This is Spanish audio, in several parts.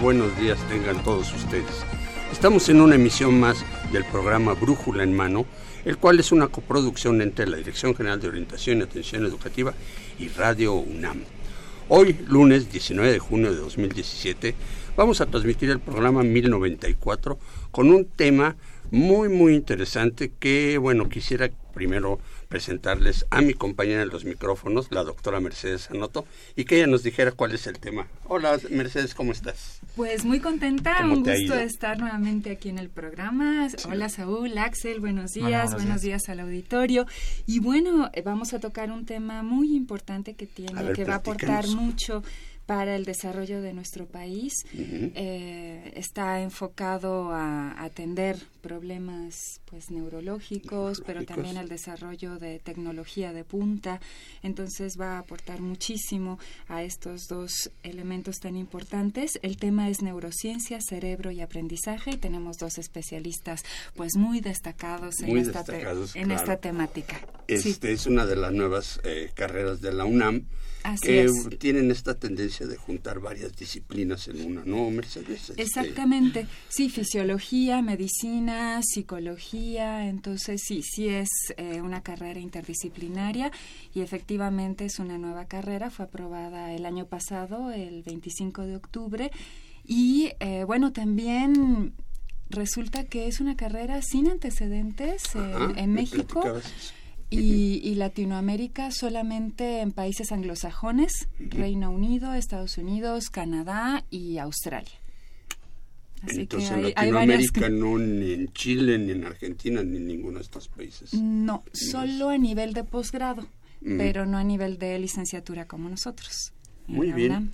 Buenos días tengan todos ustedes. Estamos en una emisión más del programa Brújula en Mano, el cual es una coproducción entre la Dirección General de Orientación y Atención Educativa y Radio UNAM. Hoy, lunes 19 de junio de 2017, vamos a transmitir el programa 1094 con un tema muy muy interesante que, bueno, quisiera primero presentarles a mi compañera en los micrófonos, la doctora Mercedes Anoto, y que ella nos dijera cuál es el tema. Hola Mercedes, ¿cómo estás? Pues muy contenta, un gusto estar nuevamente aquí en el programa. Hola Saúl, Axel, buenos días, buenos, días. al auditorio. Y bueno, eh, vamos a tocar un tema muy importante que tiene, que va a aportar mucho para el desarrollo de nuestro país. Eh, está enfocado a atender problemas pues neurológicos, pero también al desarrollo de tecnología de punta. Entonces va a aportar muchísimo a estos dos elementos tan importantes. El tema es neurociencia, cerebro y aprendizaje y tenemos dos especialistas pues muy destacados en, esta, en esta temática. Este es una de las nuevas eh, carreras de la UNAM que tienen esta tendencia de juntar varias disciplinas en una, ¿no, Mercedes? Este, Exactamente, sí, fisiología, medicina, psicología, entonces sí, sí es eh, una carrera interdisciplinaria y efectivamente es una nueva carrera, fue aprobada el año pasado, el 25 de octubre, y eh, bueno, también resulta que es una carrera sin antecedentes en México y, Latinoamérica solamente en países anglosajones, Reino Unido, Estados Unidos, Canadá y Australia. Entonces en Latinoamérica no ni en Chile, ni en Argentina, ni en ninguno de estos países. No, solo a nivel de posgrado, pero no a nivel de licenciatura como nosotros. Muy bien.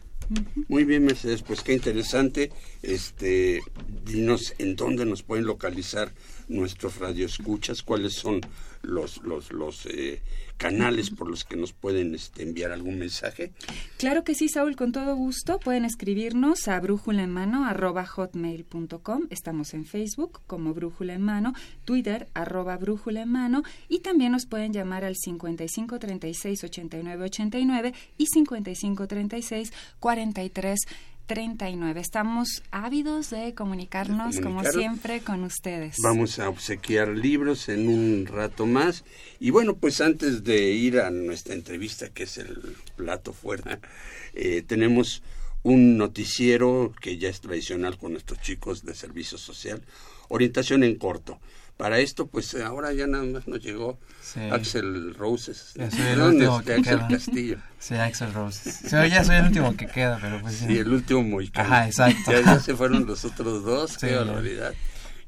Muy bien, Mercedes, pues qué interesante. Este, dinos en dónde nos pueden localizar nuestros radioescuchas, cuáles son los, los, eh, canales por los que nos pueden este, enviar algún mensaje? Claro que sí, Saúl, con todo gusto. Pueden escribirnos a brújula en mano arroba hotmail.com. Estamos en Facebook como Brújula en Mano, Twitter arroba Brújula en Mano y también nos pueden llamar al 55 36 89 89 y 55 36 43 39. Estamos ávidos de comunicarnos, como siempre, con ustedes. Vamos a obsequiar libros en un rato más. Y bueno, pues antes de ir a nuestra entrevista, que es el plato fuerte, eh, tenemos un noticiero que ya es tradicional con nuestros chicos de servicio social, orientación en corto. Para esto, pues ahora ya nada más nos llegó Axel Roses. Ya soy el último que Axel queda. Castillo. Sí, Axel Roses. ya soy el último que queda, pero pues sí. el último muy Ajá, exacto. Ya, se fueron los otros dos, qué barbaridad.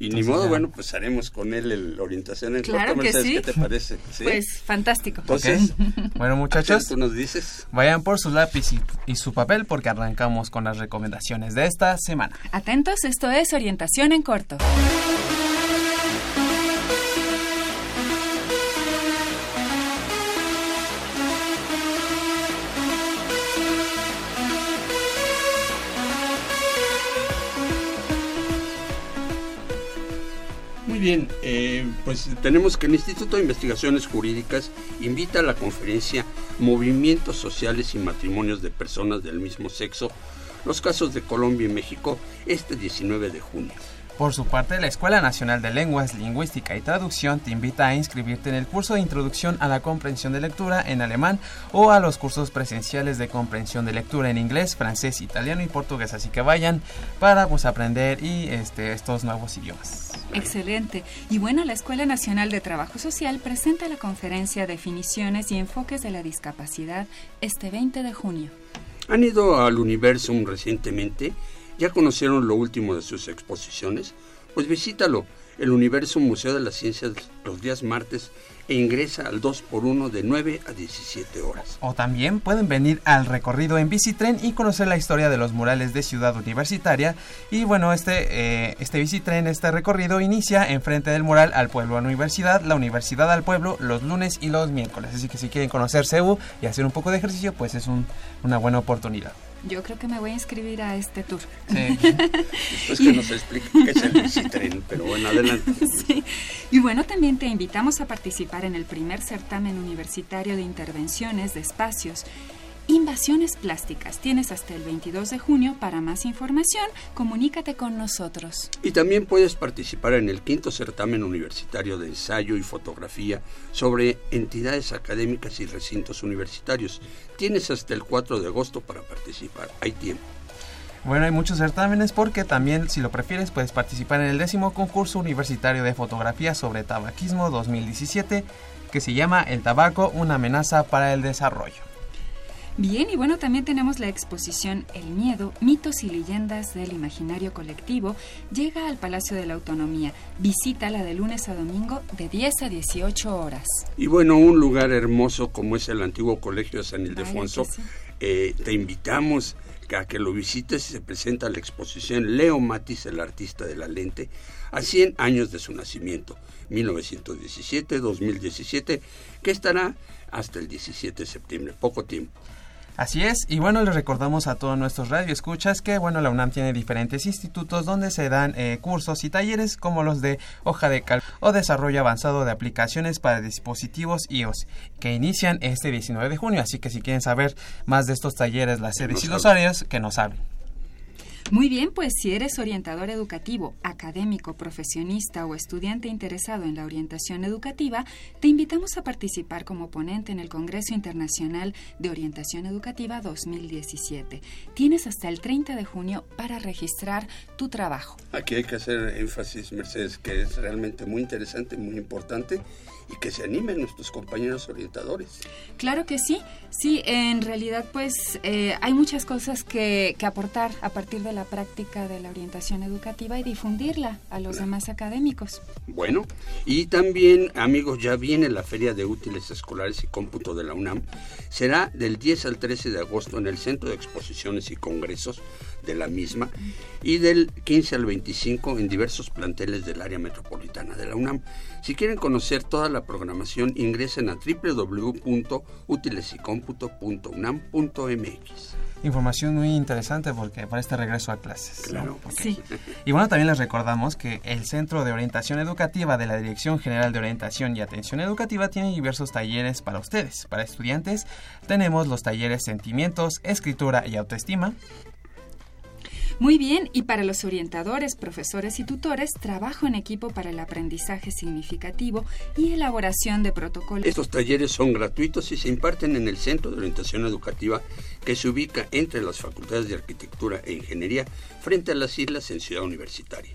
Y ni modo, bueno, pues haremos con él la orientación en claro corto. Que sí. ¿Qué te parece? Pues fantástico. Entonces, bueno, muchachos, tú nos dices. Vayan por su lápiz y, su papel porque arrancamos con las recomendaciones de esta semana. Atentos, esto es orientación en corto. Bien, eh, pues tenemos que el Instituto de Investigaciones Jurídicas invita a la conferencia Movimientos Sociales y Matrimonios de Personas del mismo sexo, los casos de Colombia y México, este 19 de junio. Por su parte, la Escuela Nacional de Lenguas, Lingüística y Traducción te invita a inscribirte en el curso de Introducción a la Comprensión de Lectura en alemán o a los cursos presenciales de comprensión de lectura en inglés, francés, italiano y portugués. Así que vayan para pues, aprender y este, estos nuevos idiomas. Excelente. Y bueno, la Escuela Nacional de Trabajo Social presenta la conferencia Definiciones y Enfoques de la Discapacidad este 20 de junio. ¿Han ido al Universum recientemente? ¿Ya conocieron lo último de sus exposiciones? Pues visítalo, el Universum Museo de las Ciencias, los días martes e ingresa al 2x1 de 9 a 17 horas. O también pueden venir al recorrido en bicitren y conocer la historia de los murales de Ciudad Universitaria. Y bueno, este, eh, este bicitren, este recorrido inicia enfrente del mural al pueblo a universidad, la universidad al pueblo, los lunes y los miércoles. Así que si quieren conocer CEU y hacer un poco de ejercicio, pues es una buena oportunidad. Yo creo que me voy a inscribir a este tour. Sí. Después que nos explique qué es el bicitren, pero bueno, adelante. Sí. Y bueno, también te invitamos a participar en el primer certamen universitario de intervenciones de espacios Invasiones plásticas. Tienes hasta el 22 de junio. Para más información, comunícate con nosotros. Y también puedes participar en el quinto certamen universitario de ensayo y fotografía sobre entidades académicas y recintos universitarios. Tienes hasta el 4 de agosto para participar. Hay tiempo. Bueno, hay muchos certámenes porque también, si lo prefieres, puedes participar en el décimo concurso universitario de fotografía sobre tabaquismo 2017, que se llama El tabaco, una amenaza para el desarrollo. Bien, y bueno, también tenemos la exposición El miedo, mitos y leyendas del imaginario colectivo. Llega al Palacio de la Autonomía. Visítala de lunes a domingo de 10 a 18 horas. Y bueno, un lugar hermoso como es el antiguo Colegio de San Ildefonso. Eh, te invitamos a que lo visites y se presenta la exposición Leo Matis, el artista de la lente, a 100 años de su nacimiento, 1917-2017, que estará hasta el 17 de septiembre, poco tiempo. Así es, y bueno, les recordamos a todos nuestros radioescuchas que, bueno, la UNAM tiene diferentes institutos donde se dan eh, cursos y talleres como los de hoja de cálculo o desarrollo avanzado de aplicaciones para dispositivos iOS, que inician este 19 de junio, así que si quieren saber más de estos talleres, las sedes y los horarios, que nos hablen. Muy bien, pues si eres orientador educativo, académico, profesionista o estudiante interesado en la orientación educativa, te invitamos a participar como ponente en el Congreso Internacional de Orientación Educativa 2017. Tienes hasta el 30 de junio para registrar tu trabajo. Aquí hay que hacer énfasis, Mercedes, que es realmente muy interesante, muy importante y que se animen nuestros compañeros orientadores. Claro que sí, sí, en realidad pues eh, hay muchas cosas que, que, aportar a partir de la práctica de la orientación educativa y difundirla a los demás académicos. Bueno, y también amigos, ya viene la Feria de Útiles Escolares y Cómputo de la UNAM, será del 10 al 13 de agosto en el Centro de Exposiciones y Congresos de la misma y del 15 al 25 en diversos planteles del área metropolitana de la UNAM. Si quieren conocer toda la programación, ingresen a www.utilesycomputo.unam.mx información muy interesante porque para este regreso a clases. Claro. Sí. Y bueno, también les recordamos que el Centro de Orientación Educativa de la Dirección General de Orientación y Atención Educativa tiene diversos talleres para ustedes. Para estudiantes tenemos los talleres Sentimientos, Escritura y Autoestima, muy bien, y para los orientadores, profesores y tutores, trabajo en equipo para el aprendizaje significativo y elaboración de protocolos. Estos talleres son gratuitos y se imparten en el Centro de Orientación Educativa que se ubica entre las Facultades de Arquitectura e Ingeniería frente a las islas en Ciudad Universitaria.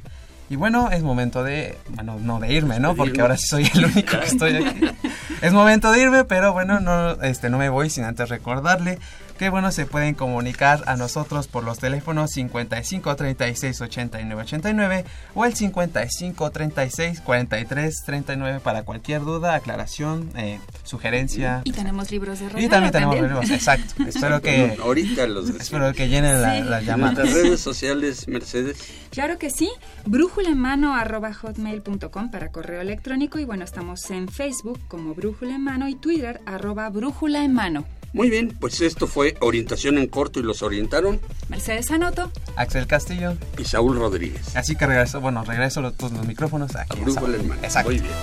Y bueno, es momento de, bueno, no de irme, ¿no? Porque ahora sí soy el único que estoy aquí. es momento de irme, pero bueno, no, este, no me voy sin antes recordarle que bueno, se pueden comunicar a nosotros por los teléfonos 55 36 89 89 o el 55 36 43 39 para cualquier duda, aclaración, eh, sugerencia. Y tenemos libros de regalo. Y también tenemos libros, exacto. espero que ahorita los espero que llenen la, la llamada. Las redes sociales, Mercedes. Claro que sí. Brújula en mano arroba hotmail.com para correo electrónico y bueno, estamos en Facebook como Brújula en mano y Twitter arroba Brújula en mano. Muy bien, pues esto fue Orientación en Corto y los orientaron Mercedes Anoto, Axel Castillo y Saúl Rodríguez. Así que regreso, bueno, regreso los, los micrófonos aquí. A mano. Exacto. Muy bien.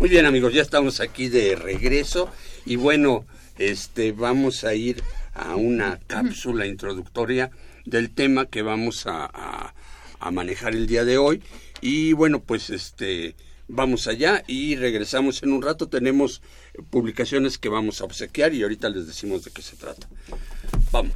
Muy bien amigos, ya estamos aquí de regreso y bueno, este vamos a ir a una cápsula introductoria del tema que vamos a, a manejar el día de hoy y bueno, pues este vamos allá y regresamos en un rato. Tenemos publicaciones que vamos a obsequiar y ahorita les decimos de qué se trata. Vamos.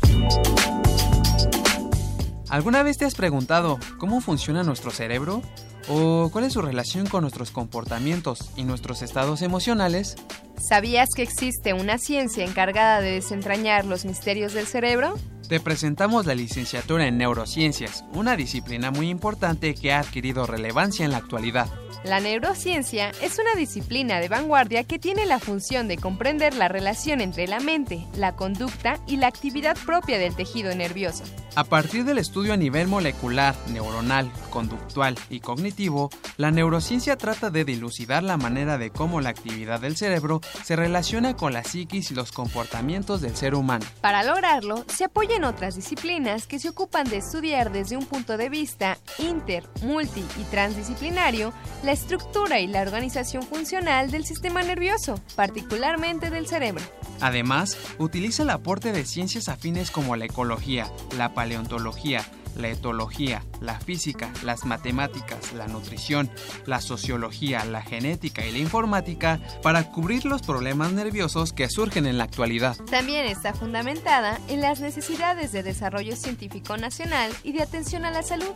¿Alguna vez te has preguntado cómo funciona nuestro cerebro? ¿O cuál es su relación con nuestros comportamientos y nuestros estados emocionales? ¿Sabías que existe una ciencia encargada de desentrañar los misterios del cerebro? Te presentamos la licenciatura en neurociencias, una disciplina muy importante que ha adquirido relevancia en la actualidad. La neurociencia es una disciplina de vanguardia que tiene la función de comprender la relación entre la mente, la conducta y la actividad propia del tejido nervioso. A partir del estudio a nivel molecular, neuronal, conductual y cognitivo, la neurociencia trata de dilucidar la manera de cómo la actividad del cerebro se relaciona con la psiquis y los comportamientos del ser humano. Para lograrlo, se apoya en otras disciplinas que se ocupan de estudiar desde un punto de vista inter, multi y transdisciplinario la estructura y la organización funcional del sistema nervioso, particularmente del cerebro. Además, utiliza el aporte de ciencias afines como la ecología, la paleontología, la etología, la física, las matemáticas, la nutrición, la sociología, la genética y la informática para cubrir los problemas nerviosos que surgen en la actualidad. También está fundamentada en las necesidades de desarrollo científico nacional y de atención a la salud,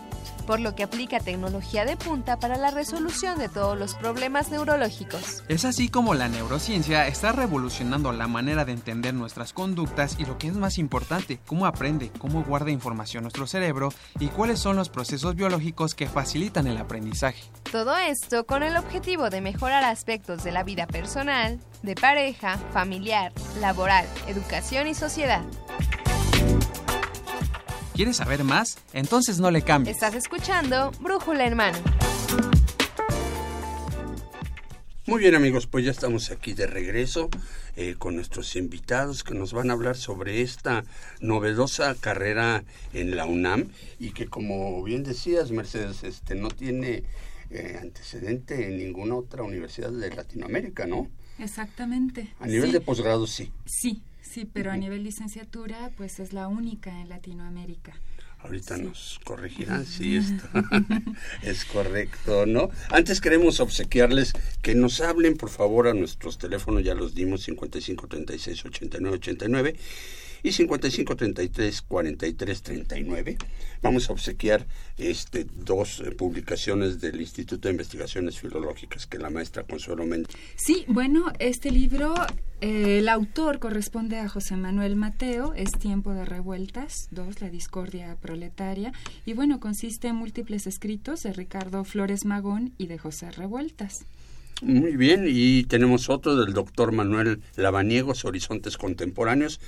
por lo que aplica tecnología de punta para la resolución de todos los problemas neurológicos. Es así como la neurociencia está revolucionando la manera de entender nuestras conductas y lo que es más importante, cómo aprende, cómo guarda información nuestro cerebro y cuáles son los procesos biológicos que facilitan el aprendizaje. Todo esto con el objetivo de mejorar aspectos de la vida personal, de pareja, familiar, laboral, educación y sociedad. ¿Quieres saber más? Entonces no le cambies. Estás escuchando Brújula Hermano. Muy bien amigos, pues ya estamos aquí de regreso eh, con nuestros invitados que nos van a hablar sobre esta novedosa carrera en la UNAM y que como bien decías Mercedes, este no tiene eh, antecedente en ninguna otra universidad de Latinoamérica, ¿no? Exactamente. A nivel de posgrado sí. Sí, sí, pero a nivel licenciatura pues es la única en Latinoamérica. Ahorita nos corregirán si esto es correcto, ¿no? Antes queremos obsequiarles que nos hablen, por favor, a nuestros teléfonos, ya los dimos, 55 36 89 89 y 55 33 43 39. Vamos a obsequiar este dos eh, publicaciones del Instituto de Investigaciones Filológicas que la maestra Consuelo Méndez. Sí, bueno, este libro eh, el autor corresponde a José Manuel Mateo, es Tiempo de Revueltas, dos, La Discordia Proletaria, y bueno, consiste en múltiples escritos de Ricardo Flores Magón y de José Revueltas. Muy bien, y tenemos otro del doctor Manuel Lavaniegos, Horizontes Contemporáneos,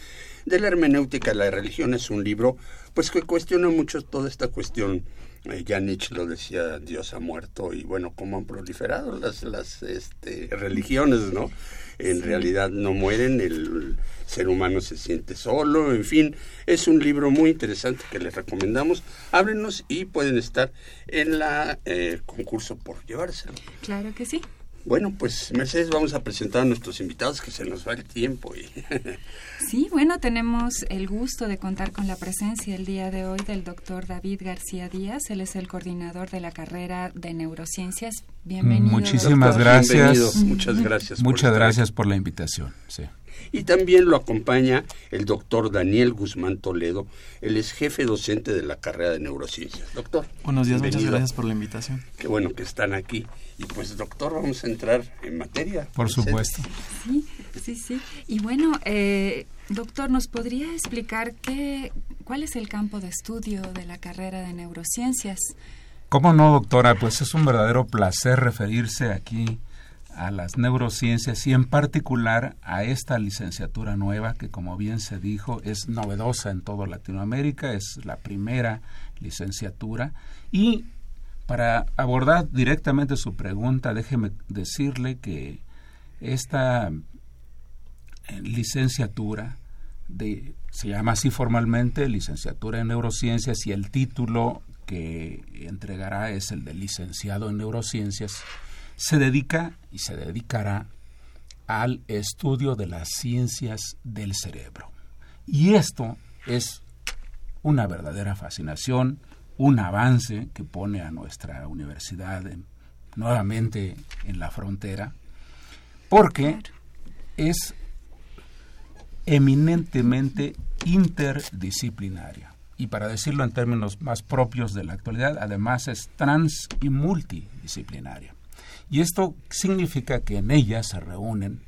de la hermenéutica de la religión. Es un libro pues que cuestiona mucho toda esta cuestión. Eh, ya Nietzsche lo decía, Dios ha muerto, y bueno, cómo han proliferado las, las este, religiones, ¿no? En realidad no mueren, el ser humano se siente solo, en fin, es un libro muy interesante que les recomendamos. Ábrenos y pueden estar en la eh, concurso por llevárselo. Claro que sí. Bueno, pues Mercedes, vamos a presentar a nuestros invitados que se nos va el tiempo. Y sí, bueno, tenemos el gusto de contar con la presencia el día de hoy del doctor David García Díaz. Él es el coordinador de la carrera de neurociencias. Bienvenido. Muchísimas gracias. Muchas gracias. Muchas gracias por la invitación. Sí. Y también lo acompaña el doctor Daniel Guzmán Toledo. Él es jefe docente de la carrera de neurociencias. Doctor. Buenos días, muchas gracias por la invitación. Qué bueno que están aquí. Y pues, doctor, vamos a entrar en materia. Por supuesto. Sí, sí, sí. Y bueno, eh, doctor, ¿nos podría explicar qué, cuál es el campo de estudio de la carrera de neurociencias? ¿Cómo no, doctora? Pues es un verdadero placer referirse aquí a las neurociencias y en particular a esta licenciatura nueva que como bien se dijo es novedosa en toda Latinoamérica, es la primera licenciatura. Y para abordar directamente su pregunta, déjeme decirle que esta eh, licenciatura se llama así formalmente licenciatura en neurociencias y el título que entregará es el de licenciado en neurociencias se dedica y se dedicará al estudio de las ciencias del cerebro. Y esto es una verdadera fascinación, un avance que pone a nuestra universidad nuevamente en la frontera, porque es eminentemente interdisciplinaria. y para decirlo en términos más propios de la actualidad, además es trans y multidisciplinaria. Y esto significa que en ella se reúnen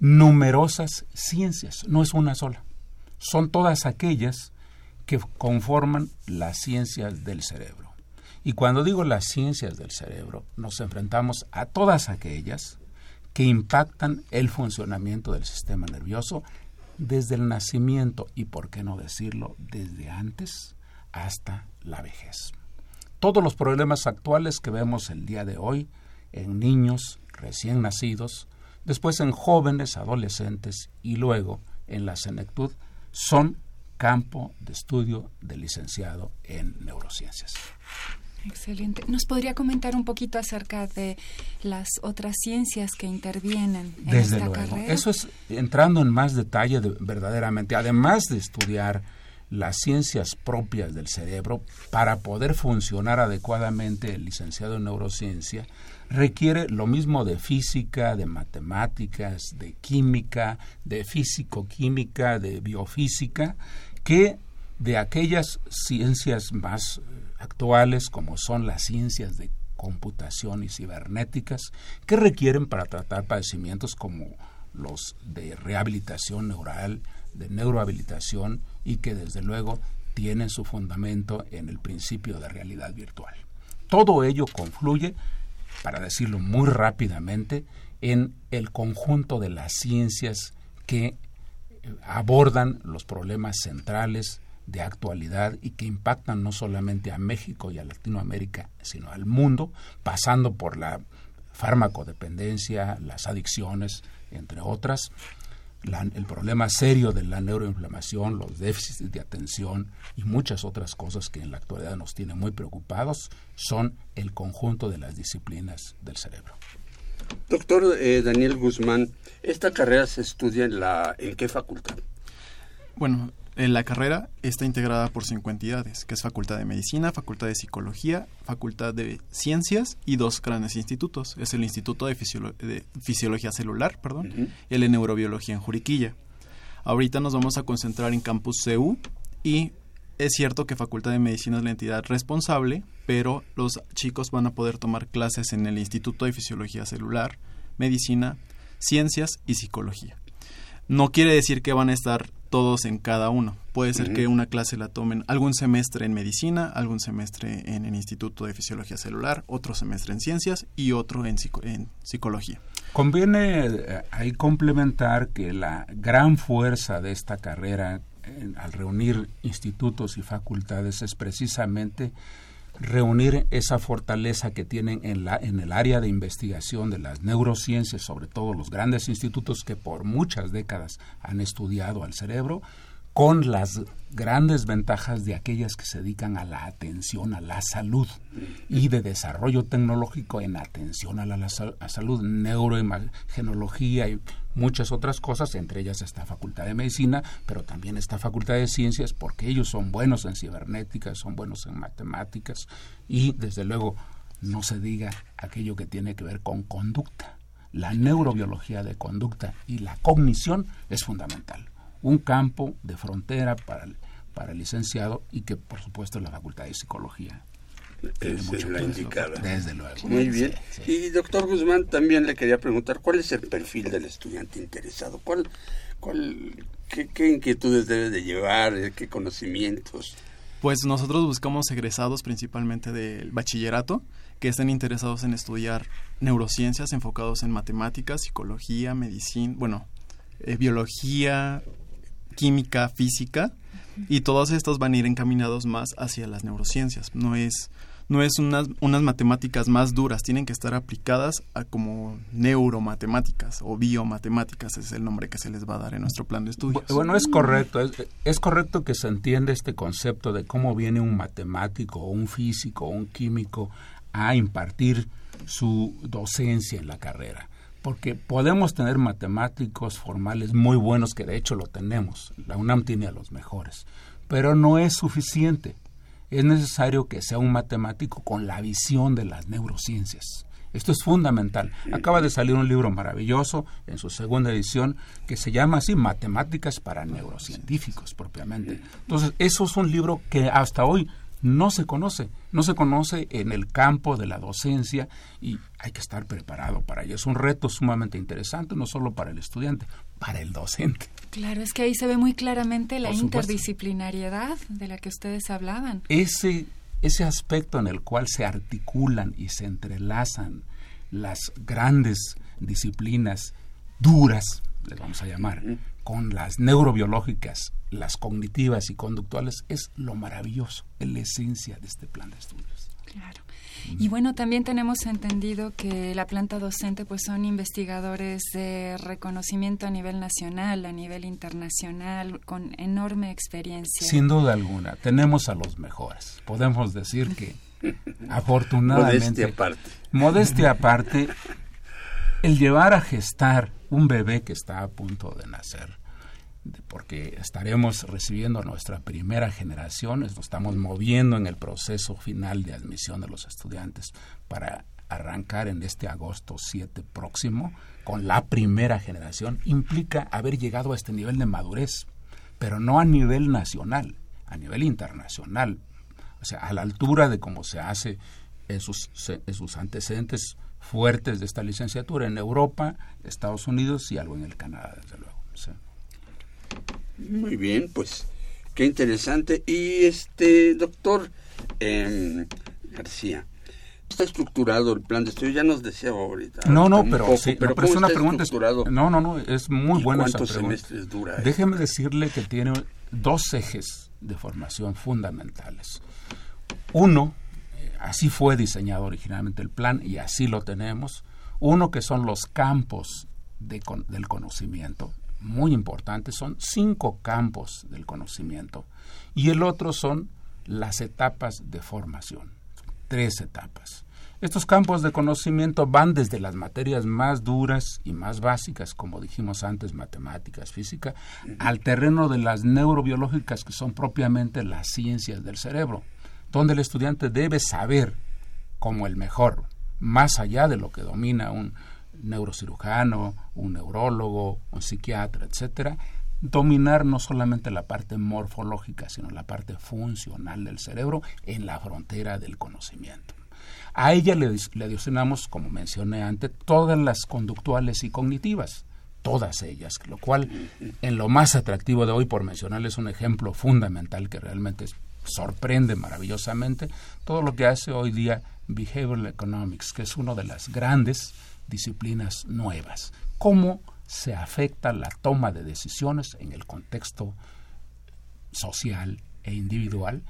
numerosas ciencias, no es una sola. Son todas aquellas que conforman las ciencias del cerebro. Y cuando digo las ciencias del cerebro, nos enfrentamos a todas aquellas que impactan el funcionamiento del sistema nervioso desde el nacimiento y, por qué no decirlo, desde antes hasta la vejez. Todos los problemas actuales que vemos el día de hoy en niños recién nacidos, después en jóvenes, adolescentes y luego en la senectud son campo de estudio del licenciado en neurociencias. Excelente. ¿Nos podría comentar un poquito acerca de las otras ciencias que intervienen en Desde esta luego. carrera? Eso es entrando en más detalle verdaderamente. Además de estudiar las ciencias propias del cerebro para poder funcionar adecuadamente el licenciado en neurociencia requiere lo mismo de física, de matemáticas, de química, de físico-química, de biofísica, que de aquellas ciencias más actuales como son las ciencias de computación y cibernéticas que requieren para tratar padecimientos como los de rehabilitación neural, de neurohabilitación y que desde luego tienen su fundamento en el principio de realidad virtual. Todo ello confluye, para decirlo muy rápidamente, en el conjunto de las ciencias que eh, abordan los problemas centrales de actualidad y que impactan no solamente a México y a Latinoamérica, sino al mundo, pasando por la farmacodependencia, las adicciones, entre otras, el problema serio de la neuroinflamación, los déficits de atención y muchas otras cosas que en la actualidad nos tienen muy preocupados son el conjunto de las disciplinas del cerebro. Doctor eh, Daniel Guzmán, ¿esta carrera se estudia en, la, en qué facultad? Bueno, la carrera está integrada por cinco entidades, que es Facultad de Medicina, Facultad de Psicología, Facultad de Ciencias y dos grandes institutos. Es el Instituto de, Fisiología Celular perdón, y el de Neurobiología en Juriquilla. Ahorita nos vamos a concentrar en Campus CEU y es cierto que Facultad de Medicina es la entidad responsable, pero los chicos van a poder tomar clases en el Instituto de Fisiología Celular, Medicina, Ciencias y Psicología. No quiere decir que van a estar todos en cada uno. Puede ser que una clase la tomen algún semestre en medicina, algún semestre en el Instituto de Fisiología Celular, otro semestre en ciencias y otro en, en psicología. Conviene eh, ahí complementar que la gran fuerza de esta carrera al reunir institutos y facultades es precisamente reunir esa fortaleza que tienen en, la, en el área de investigación de las neurociencias, sobre todo los grandes institutos que por muchas décadas han estudiado al cerebro, con las grandes ventajas de aquellas que se dedican a la atención a la salud y de desarrollo tecnológico en atención a la, salud, neuroimagenología y muchas otras cosas, entre ellas esta Facultad de Medicina, pero también esta Facultad de Ciencias, porque ellos son buenos en cibernética, son buenos en matemáticas y, desde luego, no se diga aquello que tiene que ver con conducta. La neurobiología de conducta y la cognición es fundamental un campo de frontera para el, para el licenciado y que por supuesto la Facultad de Psicología es la indicada. Desde luego. Muy bien. Y doctor Guzmán, también le quería preguntar, ¿cuál es el perfil del estudiante interesado? ¿Cuál, cuál, qué, qué inquietudes debe de llevar? ¿Qué conocimientos? Pues nosotros buscamos egresados principalmente del bachillerato que estén interesados en estudiar neurociencias enfocados en matemáticas, psicología, medicina, bueno, eh, biología, química, física, y todos estos van a ir encaminados más hacia las neurociencias. No es, no es unas, unas matemáticas más duras, tienen que estar aplicadas a como neuromatemáticas o biomatemáticas, es el nombre que se les va a dar en nuestro plan de estudios. Bueno, es correcto, es, es correcto que se entiende este concepto de cómo viene un matemático o un físico o un químico a impartir su docencia en la carrera porque podemos tener matemáticos formales muy buenos, que de hecho lo tenemos, la UNAM tiene a los mejores, pero no es suficiente. Es necesario que sea un matemático con la visión de las neurociencias. Esto es fundamental. Acaba de salir un libro maravilloso en su segunda edición que se llama así Matemáticas para Neurocientíficos propiamente. Entonces, eso es un libro que hasta hoy no se conoce, no se conoce en el campo de la docencia y hay que estar preparado para ello. Es un reto sumamente interesante, no solo para el estudiante, para el docente. Claro, es que ahí se ve muy claramente la interdisciplinariedad de la que ustedes hablaban. Ese, ese aspecto en el cual se articulan y se entrelazan las grandes disciplinas duras, les vamos a llamar, con las neurobiológicas, las cognitivas y conductuales, es lo maravilloso, es la esencia de este plan de estudios. Claro. Y bueno, también tenemos entendido que la planta docente pues son investigadores de reconocimiento a nivel nacional, a nivel internacional, con enorme experiencia. Sin duda alguna, tenemos a los mejores. Podemos decir que afortunadamente... Modestia aparte. Modestia aparte, el llevar a gestar un bebé que está a punto de nacer, porque estaremos recibiendo nuestra primera generación, nos estamos moviendo en el proceso final de admisión de los estudiantes para arrancar en este agosto 7 próximo con la primera generación, implica haber llegado a este nivel de madurez, pero no a nivel nacional, a nivel internacional, o sea, a la altura de cómo se hace en sus, en sus antecedentes fuertes de esta licenciatura en Europa, Estados Unidos y algo en el Canadá, desde luego. Muy bien, pues qué interesante. Y este, doctor em, García, está estructurado el plan de estudio? Ya nos decía ahorita. No, no, pero, sí, pero, es una pregunta. No, no, no, es muy buena esa pregunta. semestres dura? Déjeme decirle que tiene dos ejes de formación fundamentales. Uno, así fue diseñado originalmente el plan y así lo tenemos. Uno que son los campos de, del conocimiento, muy importantes, son cinco campos del conocimiento y el otro son las etapas de formación, tres etapas. Estos campos de conocimiento van desde las materias más duras y más básicas, como dijimos antes, matemáticas, física, al terreno de las neurobiológicas, que son propiamente las ciencias del cerebro, donde el estudiante debe saber como el mejor, más allá de lo que domina un, neurocirujano, un neurólogo, un psiquiatra, etcétera, dominar no solamente la parte morfológica, sino la parte funcional del cerebro en la frontera del conocimiento. A ella le, le adicionamos, como mencioné antes, todas las conductuales y cognitivas, todas ellas, lo cual en lo más atractivo de hoy, por mencionarles un ejemplo fundamental que realmente sorprende maravillosamente, todo lo que hace hoy día Behavioral Economics, que es uno de las grandes disciplinas nuevas. ¿Cómo se afecta la toma de decisiones en el contexto social e individual,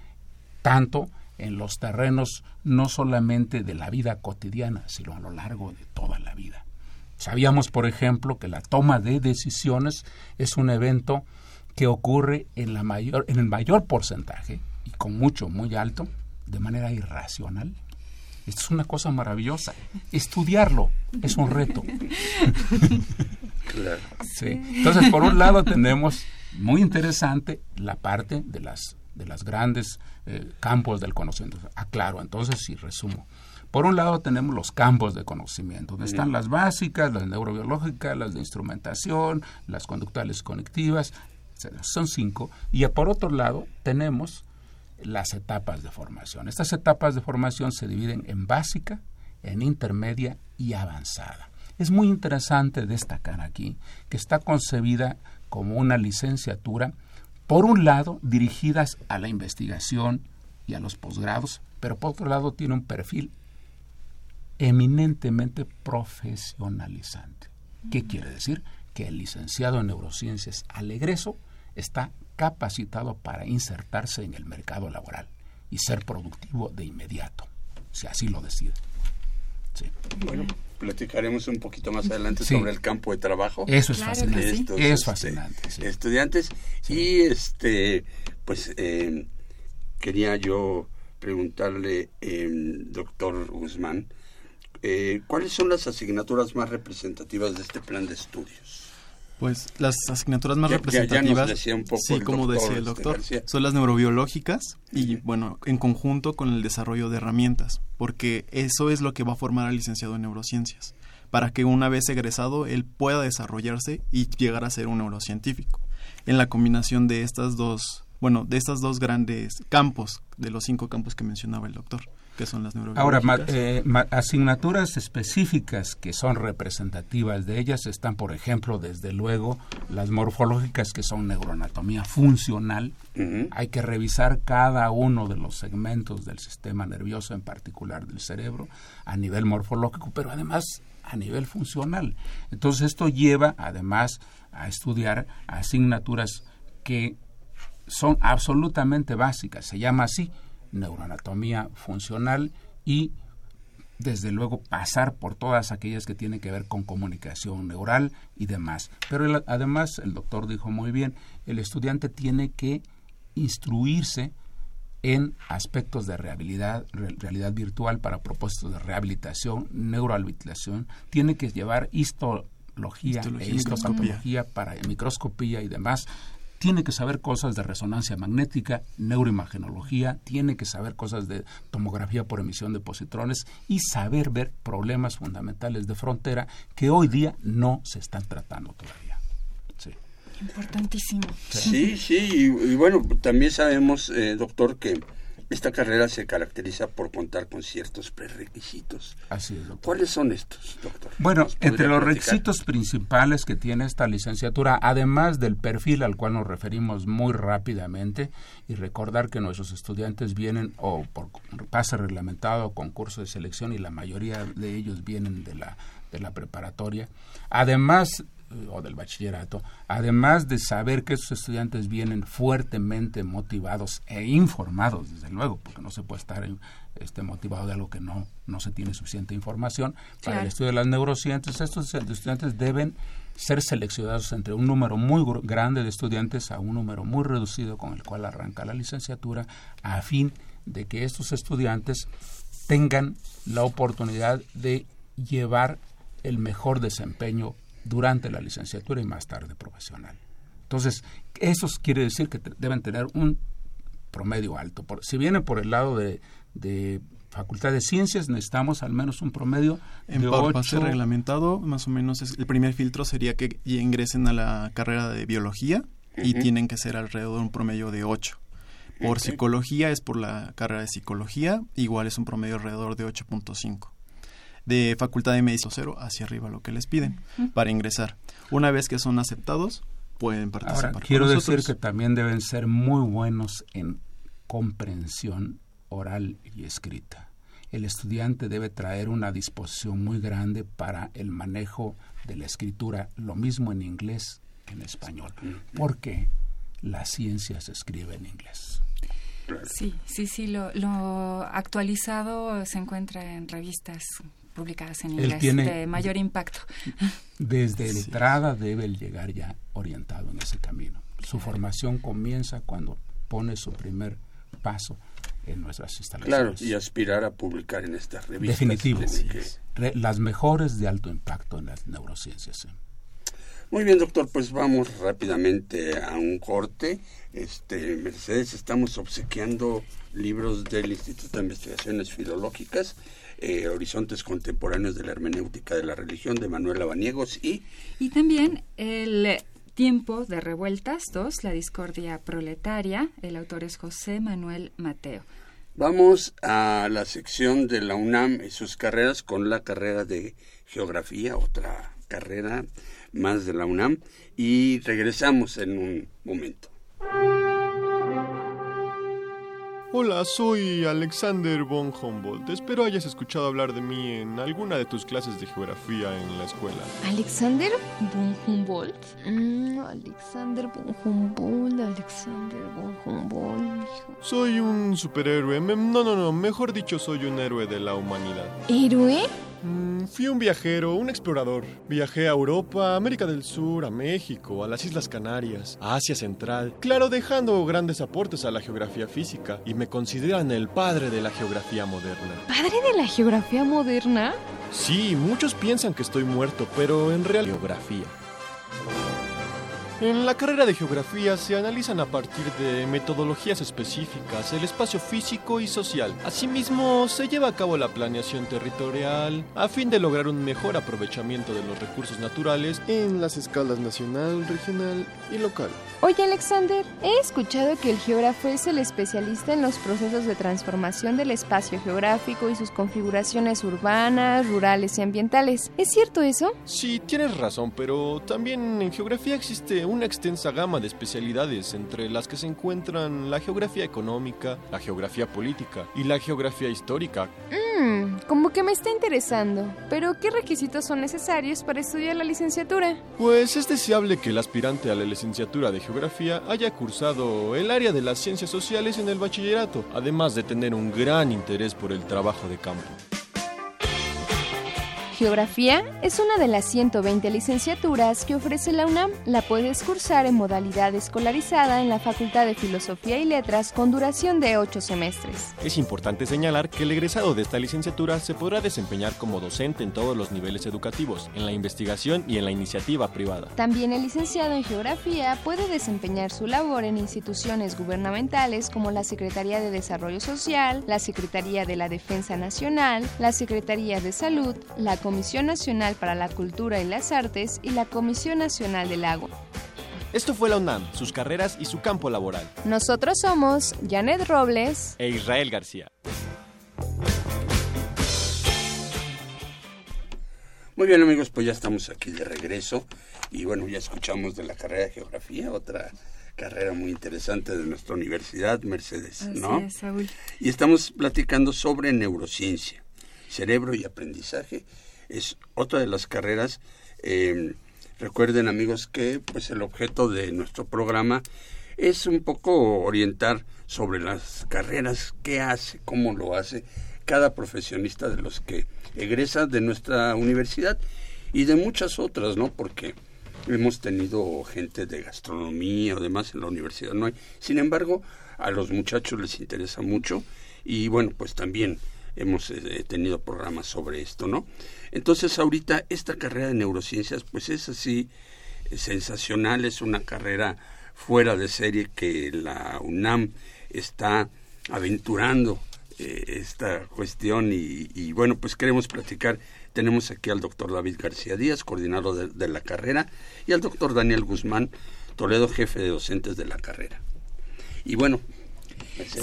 tanto en los terrenos no solamente de la vida cotidiana, sino a lo largo de toda la vida? Sabíamos, por ejemplo, que la toma de decisiones es un evento que ocurre en, la mayor, en el mayor porcentaje, con mucho, muy alto, de manera irracional, esto es una cosa maravillosa. Estudiarlo es un reto. Entonces, por un lado tenemos muy interesante la parte de las de las grandes eh, campos del conocimiento. Aclaro, entonces si resumo. Por un lado tenemos los campos de conocimiento, donde están las básicas, las neurobiológicas, las de instrumentación, las conductuales conectivas, son cinco. Y por otro lado tenemos las etapas de formación. Estas etapas de formación se dividen en básica, en intermedia y avanzada. Es muy interesante destacar aquí que está concebida como una licenciatura, por un lado, dirigidas a la investigación y a los posgrados, pero por otro lado tiene un perfil eminentemente profesionalizante. ¿Qué quiere decir? Que el licenciado en neurociencias al egreso está capacitado para insertarse en el mercado laboral y ser productivo de inmediato, si así lo decide. Bueno, platicaremos un poquito más adelante sobre el campo de trabajo. Eso es fascinante. es este. Estudiantes y este, pues eh, quería yo preguntarle, eh, doctor Guzmán, eh, ¿cuáles son las asignaturas más representativas de este plan de estudios? Pues las asignaturas más representativas, sí, como decía el este, doctor, son las neurobiológicas y bueno, en conjunto con el desarrollo de herramientas, porque eso es lo que va a formar al licenciado en neurociencias, para que una vez egresado él pueda desarrollarse y llegar a ser un neurocientífico. En la combinación de estas dos, bueno, de estas dos grandes campos, de los cinco campos que mencionaba el doctor que son las Ahora, eh, asignaturas específicas que son representativas de ellas están, por ejemplo, desde luego, las morfológicas que son neuroanatomía funcional. Hay que revisar cada uno de los segmentos del sistema nervioso, en particular del cerebro, a nivel morfológico, pero además a nivel funcional. Entonces, esto lleva, además, a estudiar asignaturas que son absolutamente básicas. Se llama así neuroanatomía funcional y desde luego pasar por todas aquellas que tienen que ver con comunicación neural y demás. Pero además, el doctor dijo muy bien, el estudiante tiene que instruirse en aspectos de realidad, realidad virtual para propósitos de rehabilitación, neurohabilitación, tiene que llevar histología, e histopatología para microscopía y demás, tiene que saber cosas de resonancia magnética, neuroimagenología, tiene que saber cosas de tomografía por emisión de positrones y saber ver problemas fundamentales de frontera que hoy día no se están tratando todavía. Sí. Importantísimo. Sí, sí, y, bueno, también sabemos, eh, doctor, que esta carrera se caracteriza por contar con ciertos prerequisitos. Así es, doctor. ¿Cuáles son estos, doctor? Bueno, entre los requisitos principales que tiene esta licenciatura, además del perfil al cual nos referimos muy rápidamente, y recordar que nuestros estudiantes vienen o por pase reglamentado, concurso de selección, y la mayoría de ellos vienen de la, de la preparatoria, además o del bachillerato, además de saber que esos estudiantes vienen fuertemente motivados e informados, desde luego, porque no se puede estar este, motivado de algo que no, no se tiene suficiente información, para el estudio de las neurociencias, estos estudiantes deben ser seleccionados entre un número muy grande de estudiantes a un número muy reducido con el cual arranca la licenciatura, a fin de que estos estudiantes tengan la oportunidad de llevar el mejor desempeño durante la licenciatura y más tarde profesional. Entonces, eso quiere decir que deben tener un promedio alto. si viene por el lado de, Facultad de Ciencias, necesitamos al menos un promedio en de pase reglamentado, más o menos el primer filtro sería que ingresen a la carrera de biología y tienen que ser alrededor de un promedio de 8. Por psicología es por la carrera de psicología, igual es un promedio alrededor de 8.5 de facultad de medicina cero hacia arriba lo que les piden para ingresar. Una vez que son aceptados, pueden participar. Ahora, quiero decir que también deben ser muy buenos en comprensión oral y escrita. El estudiante debe traer una disposición muy grande para el manejo de la escritura, lo mismo en inglés que en español, porque la ciencia se escribe en inglés. Sí, sí, sí, lo, lo actualizado se encuentra en revistas publicadas en inglés de mayor impacto. Desde entrada debe llegar ya orientado en ese camino. Su formación comienza cuando pone su primer paso en nuestras instalaciones. Claro, y aspirar a publicar en estas revistas. Definitivo. Las mejores de alto impacto en las neurociencias. Muy bien, doctor, pues vamos rápidamente a un corte. Este, Mercedes, estamos obsequiando libros del Instituto de Investigaciones Filológicas eh, Horizontes Contemporáneos de la Hermenéutica de la Religión de Manuel Abaniegos y... Y también el Tiempo de Revueltas 2, La Discordia Proletaria, el autor es José Manuel Mateo. Vamos a la sección de la UNAM y sus carreras con la carrera de Geografía, otra carrera más de la UNAM, y regresamos en un momento. Hola, soy Alexander von Humboldt. Espero hayas escuchado hablar de mí en alguna de tus clases de geografía en la escuela. ¿Alexander von Humboldt? Mm, Alexander von Humboldt, Alexander von Humboldt. Soy un superhéroe. No, no, no. Mejor dicho, soy un héroe de la humanidad. ¿Héroe? Mm, fui un viajero, un explorador. Viajé a Europa, a América del Sur, a México, a las Islas Canarias, a Asia Central. Claro, dejando grandes aportes a la geografía física y me consideran el padre de la geografía moderna. ¿Padre de la geografía moderna? Sí, muchos piensan que estoy muerto, pero en realidad geografía. En la carrera de geografía se analizan a partir de metodologías específicas el espacio físico y social. Asimismo, se lleva a cabo la planeación territorial a fin de lograr un mejor aprovechamiento de los recursos naturales en las escalas nacional, regional y local. Oye Alexander, he escuchado que el geógrafo es el especialista en los procesos de transformación del espacio geográfico y sus configuraciones urbanas, rurales y ambientales. ¿Es cierto eso? Sí, tienes razón, pero también en geografía existe una extensa gama de especialidades entre las que se encuentran la geografía económica, la geografía política y la geografía histórica. Mmm, como que me está interesando. Pero, ¿qué requisitos son necesarios para estudiar la licenciatura? Pues es deseable que el aspirante a la licenciatura de geografía haya cursado el área de las ciencias sociales en el bachillerato, además de tener un gran interés por el trabajo de campo. Geografía es una de las 120 licenciaturas que ofrece la UNAM. La puedes cursar en modalidad escolarizada en la Facultad de Filosofía y Letras con duración de 8 semestres. Es importante señalar que el egresado de esta licenciatura se podrá desempeñar como docente en todos los niveles educativos, en la investigación y en la iniciativa privada. También el licenciado en Geografía puede desempeñar su labor en instituciones gubernamentales como la Secretaría de Desarrollo Social, la Secretaría de la Defensa Nacional, la Secretaría de Salud, la Comisión Nacional para la Cultura y las Artes y la Comisión Nacional del Agua. Esto fue la UNAM, sus carreras y su campo laboral. Nosotros somos Janet Robles e Israel García. Muy bien amigos, pues ya estamos aquí de regreso y bueno, ya escuchamos de la carrera de geografía, otra carrera muy interesante de nuestra universidad, Mercedes, ¿no? Y estamos platicando sobre neurociencia, cerebro y aprendizaje es otra de las carreras. Eh, recuerden amigos que pues el objeto de nuestro programa es un poco orientar sobre las carreras, qué hace, cómo lo hace cada profesionista de los que egresa de nuestra universidad y de muchas otras, ¿no? Porque hemos tenido gente de gastronomía o demás en la universidad, no hay. Sin embargo, a los muchachos les interesa mucho y bueno, pues también hemos eh, tenido programas sobre esto, ¿no? Entonces ahorita esta carrera de neurociencias pues es así sensacional, es una carrera fuera de serie que la UNAM está aventurando eh, esta cuestión y, bueno pues queremos platicar tenemos aquí al doctor David García Díaz coordinador de la carrera y al doctor Daniel Guzmán Toledo jefe de docentes de la carrera y bueno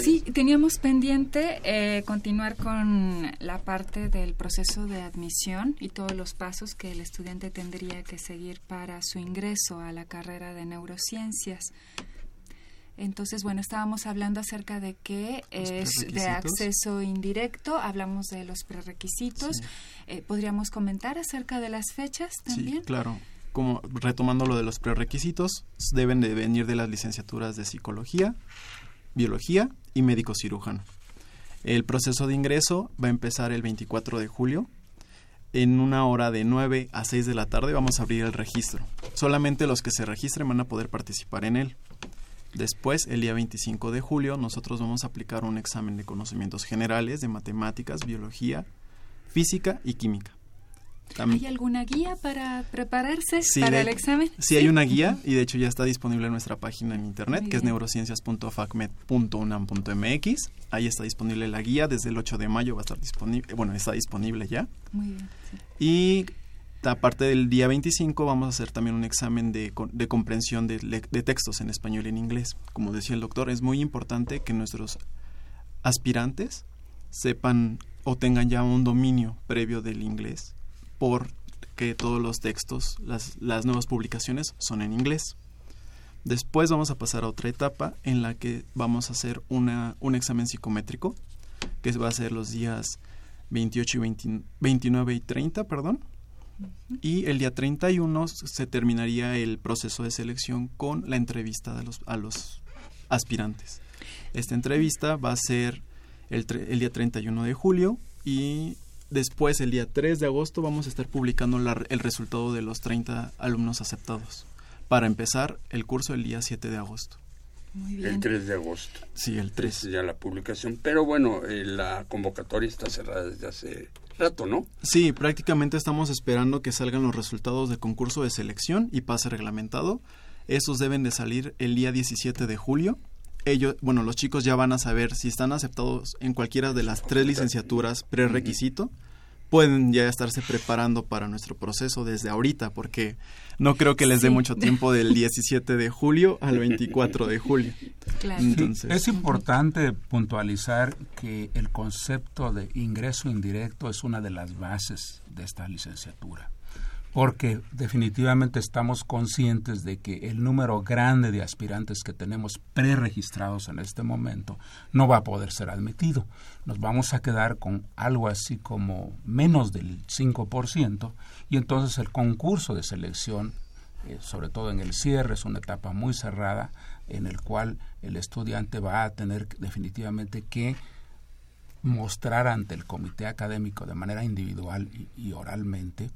Sí, teníamos pendiente eh, continuar con la parte del proceso de admisión y todos los pasos que el estudiante tendría que seguir para su ingreso a la carrera de neurociencias. Entonces, bueno, estábamos hablando acerca de qué es de acceso indirecto, hablamos de los prerequisitos. Eh, ¿Podríamos comentar acerca de las fechas también? Sí, claro. Como retomando lo de los prerequisitos, deben de venir de las licenciaturas de psicología, biología y médico cirujano. El proceso de ingreso va a empezar el 24 de julio. En una hora de 9 a 6 de la tarde vamos a abrir el registro. Solamente los que se registren van a poder participar en él. Después, el día 25 de julio, nosotros vamos a aplicar un examen de conocimientos generales de matemáticas, biología, física y química. ¿Hay alguna guía para prepararse para el examen? Sí, hay una guía y de hecho ya está disponible en nuestra página en internet que es neurociencias.facmed.unam.mx. Ahí está disponible la guía, desde el 8 de mayo va a estar disponible, bueno, está disponible ya. Muy bien. Y aparte del día 25 vamos a hacer también un examen de, de comprensión de, de textos en español y en inglés. Como decía el doctor, es muy importante que nuestros aspirantes sepan o tengan ya un dominio previo del inglés porque todos los textos, las, las nuevas publicaciones son en inglés. Después vamos a pasar a otra etapa en la que vamos a hacer una, un examen psicométrico, que va a ser los días 28 y 29 y 30, perdón. Y el día 31 se terminaría el proceso de selección con la entrevista de los, a los aspirantes. Esta entrevista va a ser el, el día 31 de julio y Después, el día 3 de agosto, vamos a estar publicando el resultado de los 30 alumnos aceptados para empezar el curso el día 7 de agosto. Muy bien. El 3 de agosto. Sí, el 3. ya la publicación. Pero bueno, eh, la convocatoria está cerrada desde hace rato, ¿no? Sí, prácticamente estamos esperando que salgan los resultados del concurso de selección y pase reglamentado. Esos deben de salir el día 17 de julio. Ellos, bueno, los chicos ya van a saber si están aceptados en cualquiera de las tres licenciaturas prerequisito pueden ya estarse preparando para nuestro proceso desde ahorita, porque no creo que les dé mucho tiempo del 17 de julio al 24 de julio. es importante puntualizar que el concepto de ingreso indirecto es una de las bases de esta licenciatura porque definitivamente estamos conscientes de que el número grande de aspirantes que tenemos preregistrados en este momento no va a poder ser admitido. Nos vamos a quedar con algo así como menos del 5% y entonces el concurso de selección, eh, sobre todo en el cierre, es una etapa muy cerrada en el cual el estudiante va a tener definitivamente que mostrar ante el comité académico de manera individual y oralmente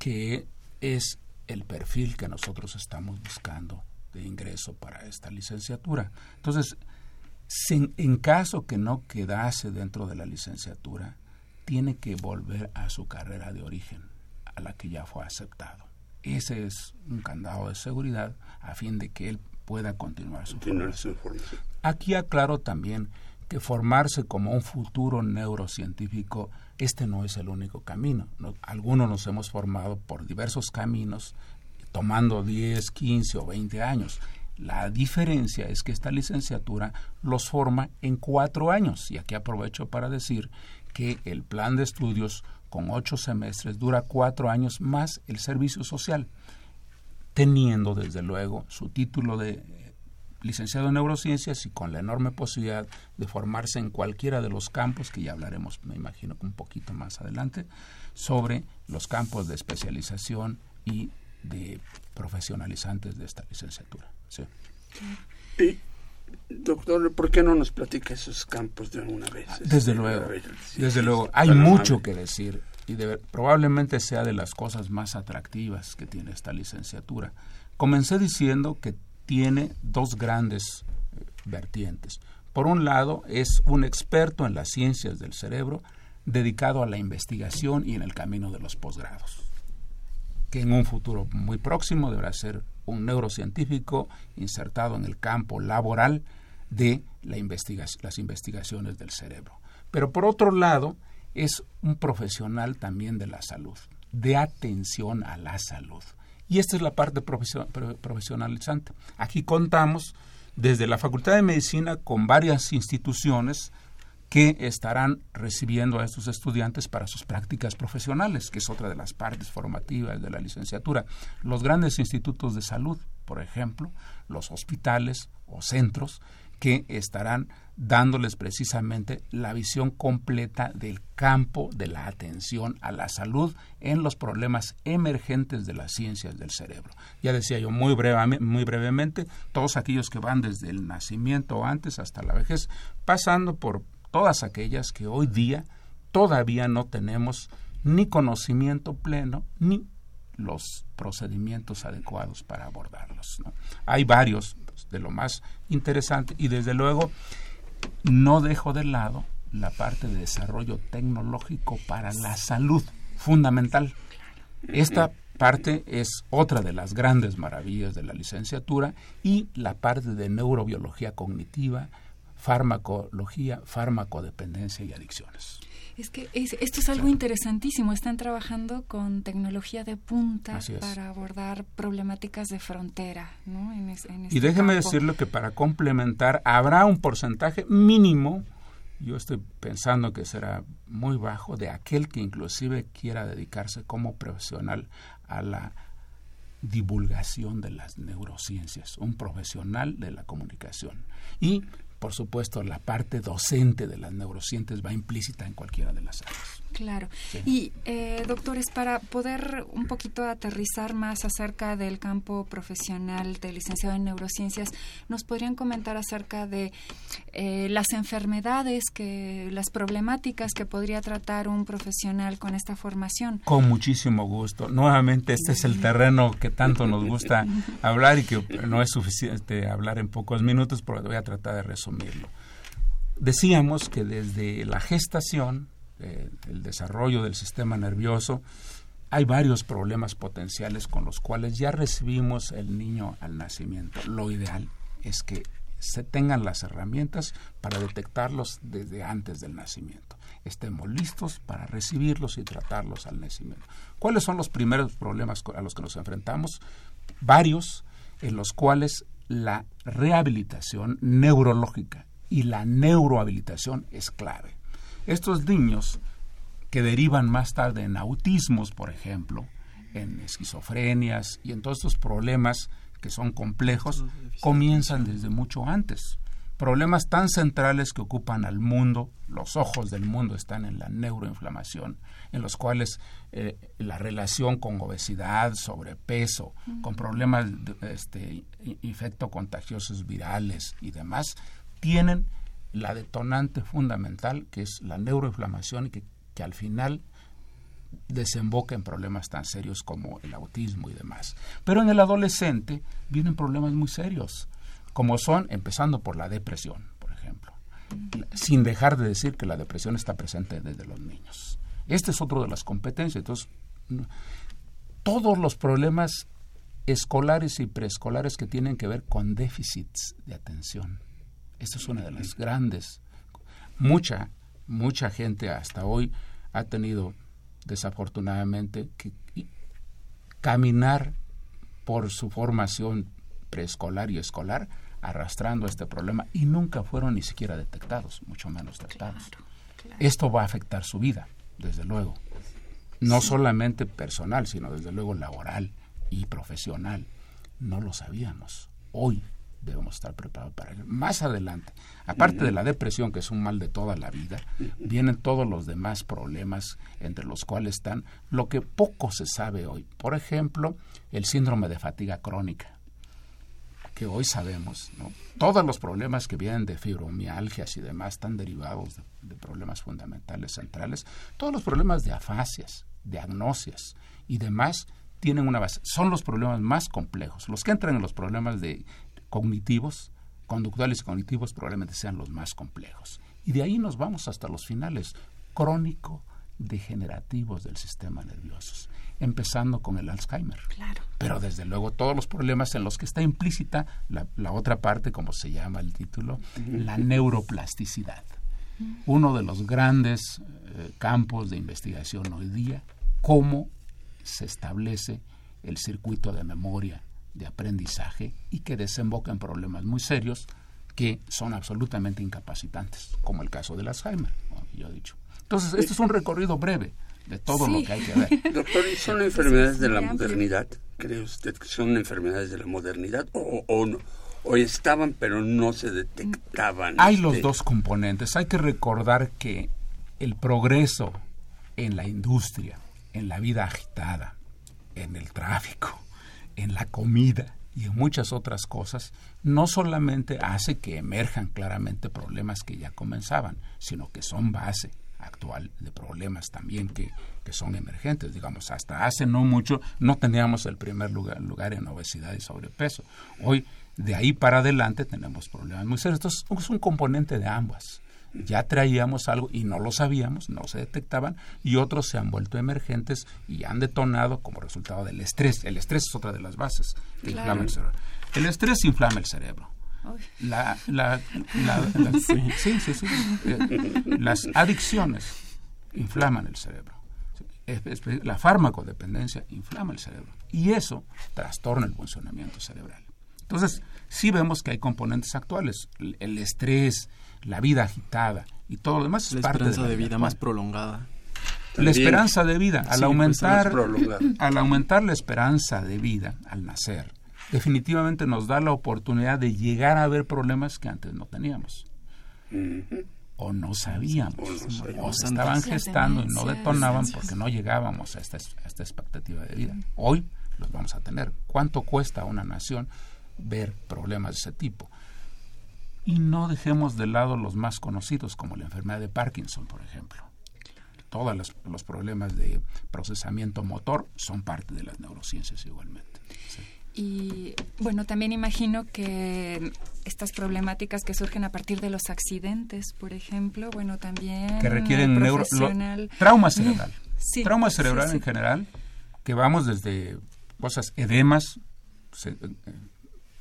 que es el perfil que nosotros estamos buscando de ingreso para esta licenciatura. Entonces, en caso que no quedase dentro de la licenciatura, tiene que volver a su carrera de origen, a la que ya fue aceptado. Ese es un candado de seguridad a fin de que él pueda continuar su formación. Aquí aclaro también que formarse como un futuro neurocientífico, este no es el único camino. algunos nos hemos formado por diversos caminos, tomando 10, 15 o 20 años. La diferencia es que esta licenciatura los forma en cuatro años. Y aquí aprovecho para decir que el plan de estudios con ocho semestres dura cuatro años más el servicio social, teniendo desde luego su título de licenciado en neurociencias y con la enorme posibilidad de formarse en cualquiera de los campos, que ya hablaremos, me imagino, un poquito más adelante, sobre los campos de especialización y de profesionalizantes de esta licenciatura. Sí. Y, doctor, ¿por qué no nos platica esos campos de alguna vez? Desde luego, desde luego, hay mucho que decir y probablemente sea de las cosas más atractivas que tiene esta licenciatura. Comencé diciendo que tiene dos grandes eh, vertientes. Por un lado, es un experto en las ciencias del cerebro dedicado a la investigación y en el camino de los posgrados, que en un futuro muy próximo deberá ser un neurocientífico insertado en el campo laboral de la las investigaciones del cerebro. Pero por otro lado, es un profesional también de la salud, de atención a la salud. Y esta es la parte profesionalizante. Aquí contamos desde la Facultad de Medicina con varias instituciones que estarán recibiendo a estos estudiantes para sus prácticas profesionales, que es otra de las partes formativas de la licenciatura. Los grandes institutos de salud, por ejemplo, los hospitales o centros, que estarán dándoles precisamente la visión completa del campo de la atención a la salud en los problemas emergentes de las ciencias del cerebro. Ya decía yo muy, muy brevemente, todos aquellos que van desde el nacimiento antes hasta la vejez, pasando por todas aquellas que hoy día todavía no tenemos ni conocimiento pleno ni los procedimientos adecuados para abordarlos. Hay varios de lo más interesante y desde luego no dejo de lado la parte de desarrollo tecnológico para la salud, fundamental. Esta parte es otra de las grandes maravillas de la licenciatura y la parte de neurobiología cognitiva, farmacología, farmacodependencia y adicciones. Es que esto es algo interesantísimo. Están trabajando con tecnología de punta para abordar problemáticas de frontera. ¿no? Este y déjeme decirle que para complementar habrá un porcentaje mínimo, yo estoy pensando que será muy bajo, de aquel que inclusive quiera dedicarse como profesional a la divulgación de las neurociencias, un profesional de la comunicación. Y por supuesto, la parte docente de las neurociencias va implícita en cualquiera de las áreas. Claro. Y, eh, doctores, para poder un poquito aterrizar más acerca del campo profesional de licenciado en neurociencias, ¿nos podrían comentar acerca de eh, las enfermedades, que las problemáticas que podría tratar un profesional con esta formación? Con muchísimo gusto. Nuevamente, este es el terreno que tanto nos gusta hablar y que no es suficiente hablar en pocos minutos, pero voy a tratar de resumirlo. Decíamos que desde la gestación, el desarrollo del sistema nervioso, hay varios problemas potenciales con los cuales ya recibimos el niño al nacimiento. Lo ideal es que se tengan las herramientas para detectarlos desde antes del nacimiento. Estemos listos para recibirlos y tratarlos al nacimiento. ¿Cuáles son los primeros problemas a los que nos enfrentamos? Varios en los cuales la rehabilitación neurológica y la neurohabilitación es clave. Estos niños que derivan más tarde en autismos, por ejemplo, en esquizofrenias y en todos estos problemas que son complejos, comienzan desde mucho antes. Problemas tan centrales que ocupan al mundo, los ojos del mundo están en la neuroinflamación, en los cuales eh, la relación con obesidad, sobrepeso, con problemas de este, infecto contagiosos virales y demás, tienen la detonante fundamental que es la neuroinflamación y que, que al final desemboca en problemas tan serios como el autismo y demás. Pero en el adolescente vienen problemas muy serios, como son, empezando por la depresión, por ejemplo, sin dejar de decir que la depresión está presente desde los niños. Este es otro de las competencias. Entonces, todos los problemas escolares y preescolares que tienen que ver con déficits de atención. Esta es una de las grandes. Mucha, mucha gente hasta hoy ha tenido desafortunadamente, que, caminar por su formación preescolar y escolar arrastrando este problema y nunca fueron ni siquiera detectados, mucho menos tratados. Esto va a afectar su vida, desde luego. No solamente personal, sino desde luego laboral y profesional. No lo sabíamos. Hoy debemos estar preparados para ello. Más adelante, aparte de la depresión, que es un mal de toda la vida, vienen todos los demás problemas, entre los cuales están lo que poco se sabe hoy. Por ejemplo, el síndrome de fatiga crónica, que hoy sabemos, ¿no? Todos los problemas que vienen de fibromialgias y demás están derivados de, problemas fundamentales centrales. Todos los problemas de afasias, de agnosias y demás tienen una base. Son los problemas más complejos. Los que entran en los problemas de cognitivos, conductuales y cognitivos probablemente sean los más complejos. Y de ahí nos vamos hasta los finales crónico degenerativos del sistema nervioso, empezando con el Alzheimer. Claro. Pero desde luego todos los problemas en los que está implícita la, la otra parte, como se llama el título, la neuroplasticidad. Uno de los grandes eh, campos de investigación hoy día, cómo se establece el circuito de memoria de aprendizaje y que desemboca en problemas muy serios que son absolutamente incapacitantes, como el caso del Alzheimer, como yo he dicho. Entonces, este es un recorrido breve de todo lo que hay que ver. Doctor, ¿y son enfermedades de la modernidad? ¿Cree usted que son enfermedades de la modernidad o, o no? o estaban pero no se detectaban. Hay los este? dos componentes. Hay que recordar que el progreso en la industria, en la vida agitada, en el tráfico, en la comida y en muchas otras cosas, no solamente hace que emerjan claramente problemas que ya comenzaban, sino que son base actual de problemas también que, que son emergentes. Digamos, hasta hace no mucho no teníamos el primer lugar, lugar en obesidad y sobrepeso. Hoy, de ahí para adelante, tenemos problemas muy serios. Entonces, es un componente de ambas ya traíamos algo y no lo sabíamos, no se detectaban, y otros se han vuelto emergentes y han detonado como resultado del estrés. El estrés es otra de las bases que inflama el cerebro. El estrés inflama el cerebro. La, la, sí, sí, sí, eh, Las adicciones inflaman el cerebro. La farmacodependencia inflama el cerebro. Y eso trastorna el funcionamiento cerebral. Entonces, sí vemos que hay componentes actuales. El estrés, la vida agitada y todo lo demás es la parte esperanza de, de vida más prolongada. La esperanza de vida, al Sí, aumentar, pues, al aumentar la esperanza de vida al nacer, definitivamente nos da la oportunidad de llegar a ver problemas que antes no teníamos. O no sabíamos, o se estaban gestando y no detonaban porque no llegábamos a esta, a esta expectativa de vida. Hoy los vamos a tener. ¿Cuánto cuesta a una nación ver problemas de ese tipo? Y no dejemos de lado los más conocidos, como la enfermedad de Parkinson, por ejemplo. Todos los, los problemas de procesamiento motor son parte de las neurociencias igualmente. Sí. Y bueno, también imagino que estas problemáticas que surgen a partir de los accidentes, por ejemplo, bueno, también que requieren neuro, lo- trauma cerebral. Sí, trauma cerebral sí. en general que vamos desde cosas edemas eh,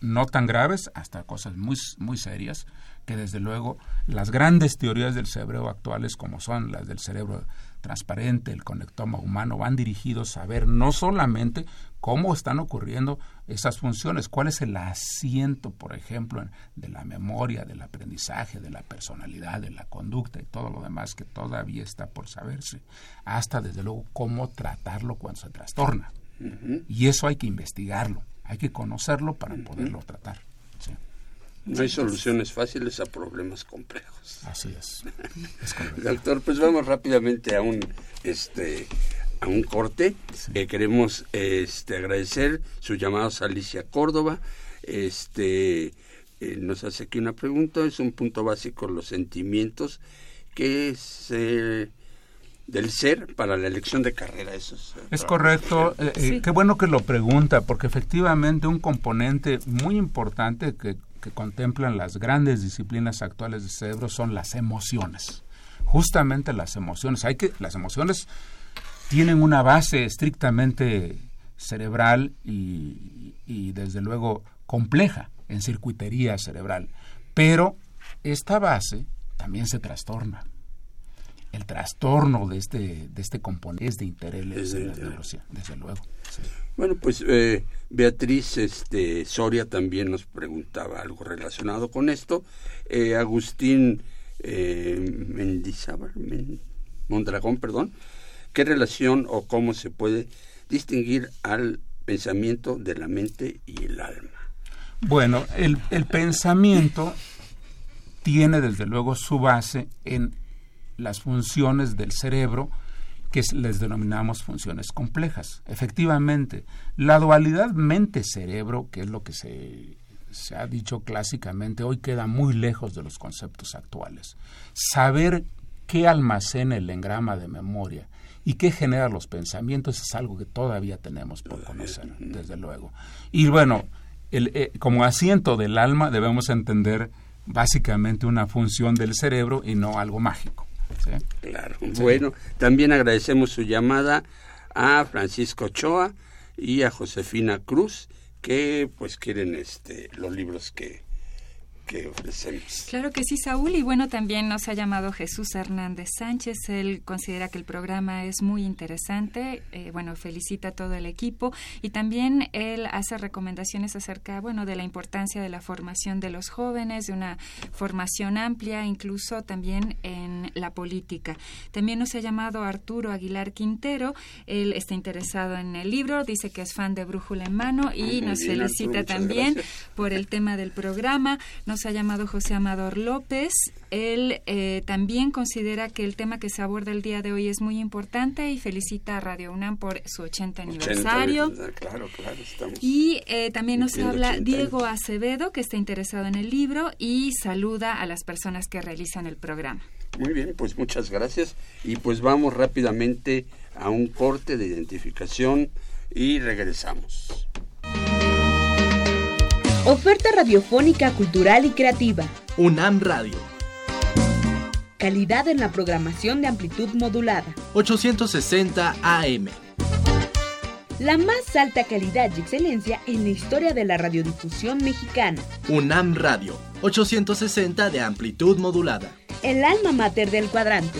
no tan graves hasta cosas muy, muy serias, que desde luego las grandes teorías del cerebro actuales, como son las del cerebro transparente, el conectoma humano, van dirigidos a ver no solamente cómo están ocurriendo esas funciones, cuál es el asiento, por ejemplo, de la memoria, del aprendizaje, de la personalidad, de la conducta y todo lo demás que todavía está por saberse, hasta desde luego cómo tratarlo cuando se trastorna. Y eso hay que investigarlo, hay que conocerlo para poderlo tratar. No hay soluciones fáciles a problemas complejos. Así es. Doctor, pues vamos rápidamente a un este a un corte. Eh, queremos este agradecer su llamado a Alicia Córdoba. Este eh, nos hace aquí una pregunta, es un punto básico los sentimientos que es del ser para la elección de carrera. Eso es, es correcto. qué bueno que lo pregunta, porque efectivamente un componente muy importante que que contemplan las grandes disciplinas actuales del cerebro son las emociones. Justamente las emociones. Hay que, las emociones tienen una base estrictamente cerebral y, y desde luego compleja en circuitería cerebral. Pero esta base también se trastorna. El trastorno de este, de este componente es de interés de la desde luego. Bueno, pues eh, Beatriz este, Soria también nos preguntaba algo relacionado con esto. Eh, Agustín eh, Mendizábal, Mondragón, perdón, ¿qué relación o cómo se puede distinguir al pensamiento de la mente y el alma? Bueno, el, el pensamiento tiene desde luego su base en las funciones del cerebro que les denominamos funciones complejas. Efectivamente, la dualidad mente-cerebro, que es lo que se, se ha dicho clásicamente, hoy queda muy lejos de los conceptos actuales. Saber qué almacena el engrama de memoria y qué genera los pensamientos es algo que todavía tenemos por conocer, desde luego. Y bueno, el, eh, como asiento del alma debemos entender básicamente una función del cerebro y no algo mágico. Claro. Bueno, también agradecemos su llamada a Francisco Ochoa y a Josefina Cruz que pues quieren este los libros que Claro que sí, Saúl. Y bueno, también nos ha llamado Jesús Hernández Sánchez. Él considera que el programa es muy interesante. Eh, bueno, felicita a todo el equipo. Y también él hace recomendaciones acerca, bueno, de la importancia de la formación de los jóvenes, de una formación amplia, incluso también en la política. También nos ha llamado Arturo Aguilar Quintero. Él está interesado en el libro, dice que es fan de Brújula en Mano y nos felicita también por el tema del programa. Nos ha llamado José Amador López. Él eh, también considera que el tema que se aborda el día de hoy es muy importante y felicita a Radio UNAM por su 80 aniversario. claro, claro, y eh, también nos habla Diego Acevedo, que está interesado en el libro y saluda a las personas que realizan el programa. Muy bien, pues muchas gracias. Y pues vamos rápidamente a un corte de identificación y regresamos. Oferta radiofónica, cultural y creativa. UNAM Radio. Calidad en la programación de amplitud modulada. 860 AM. La más alta calidad y excelencia en la historia de la radiodifusión mexicana. UNAM Radio. 860 de amplitud modulada. El alma mater del cuadrante.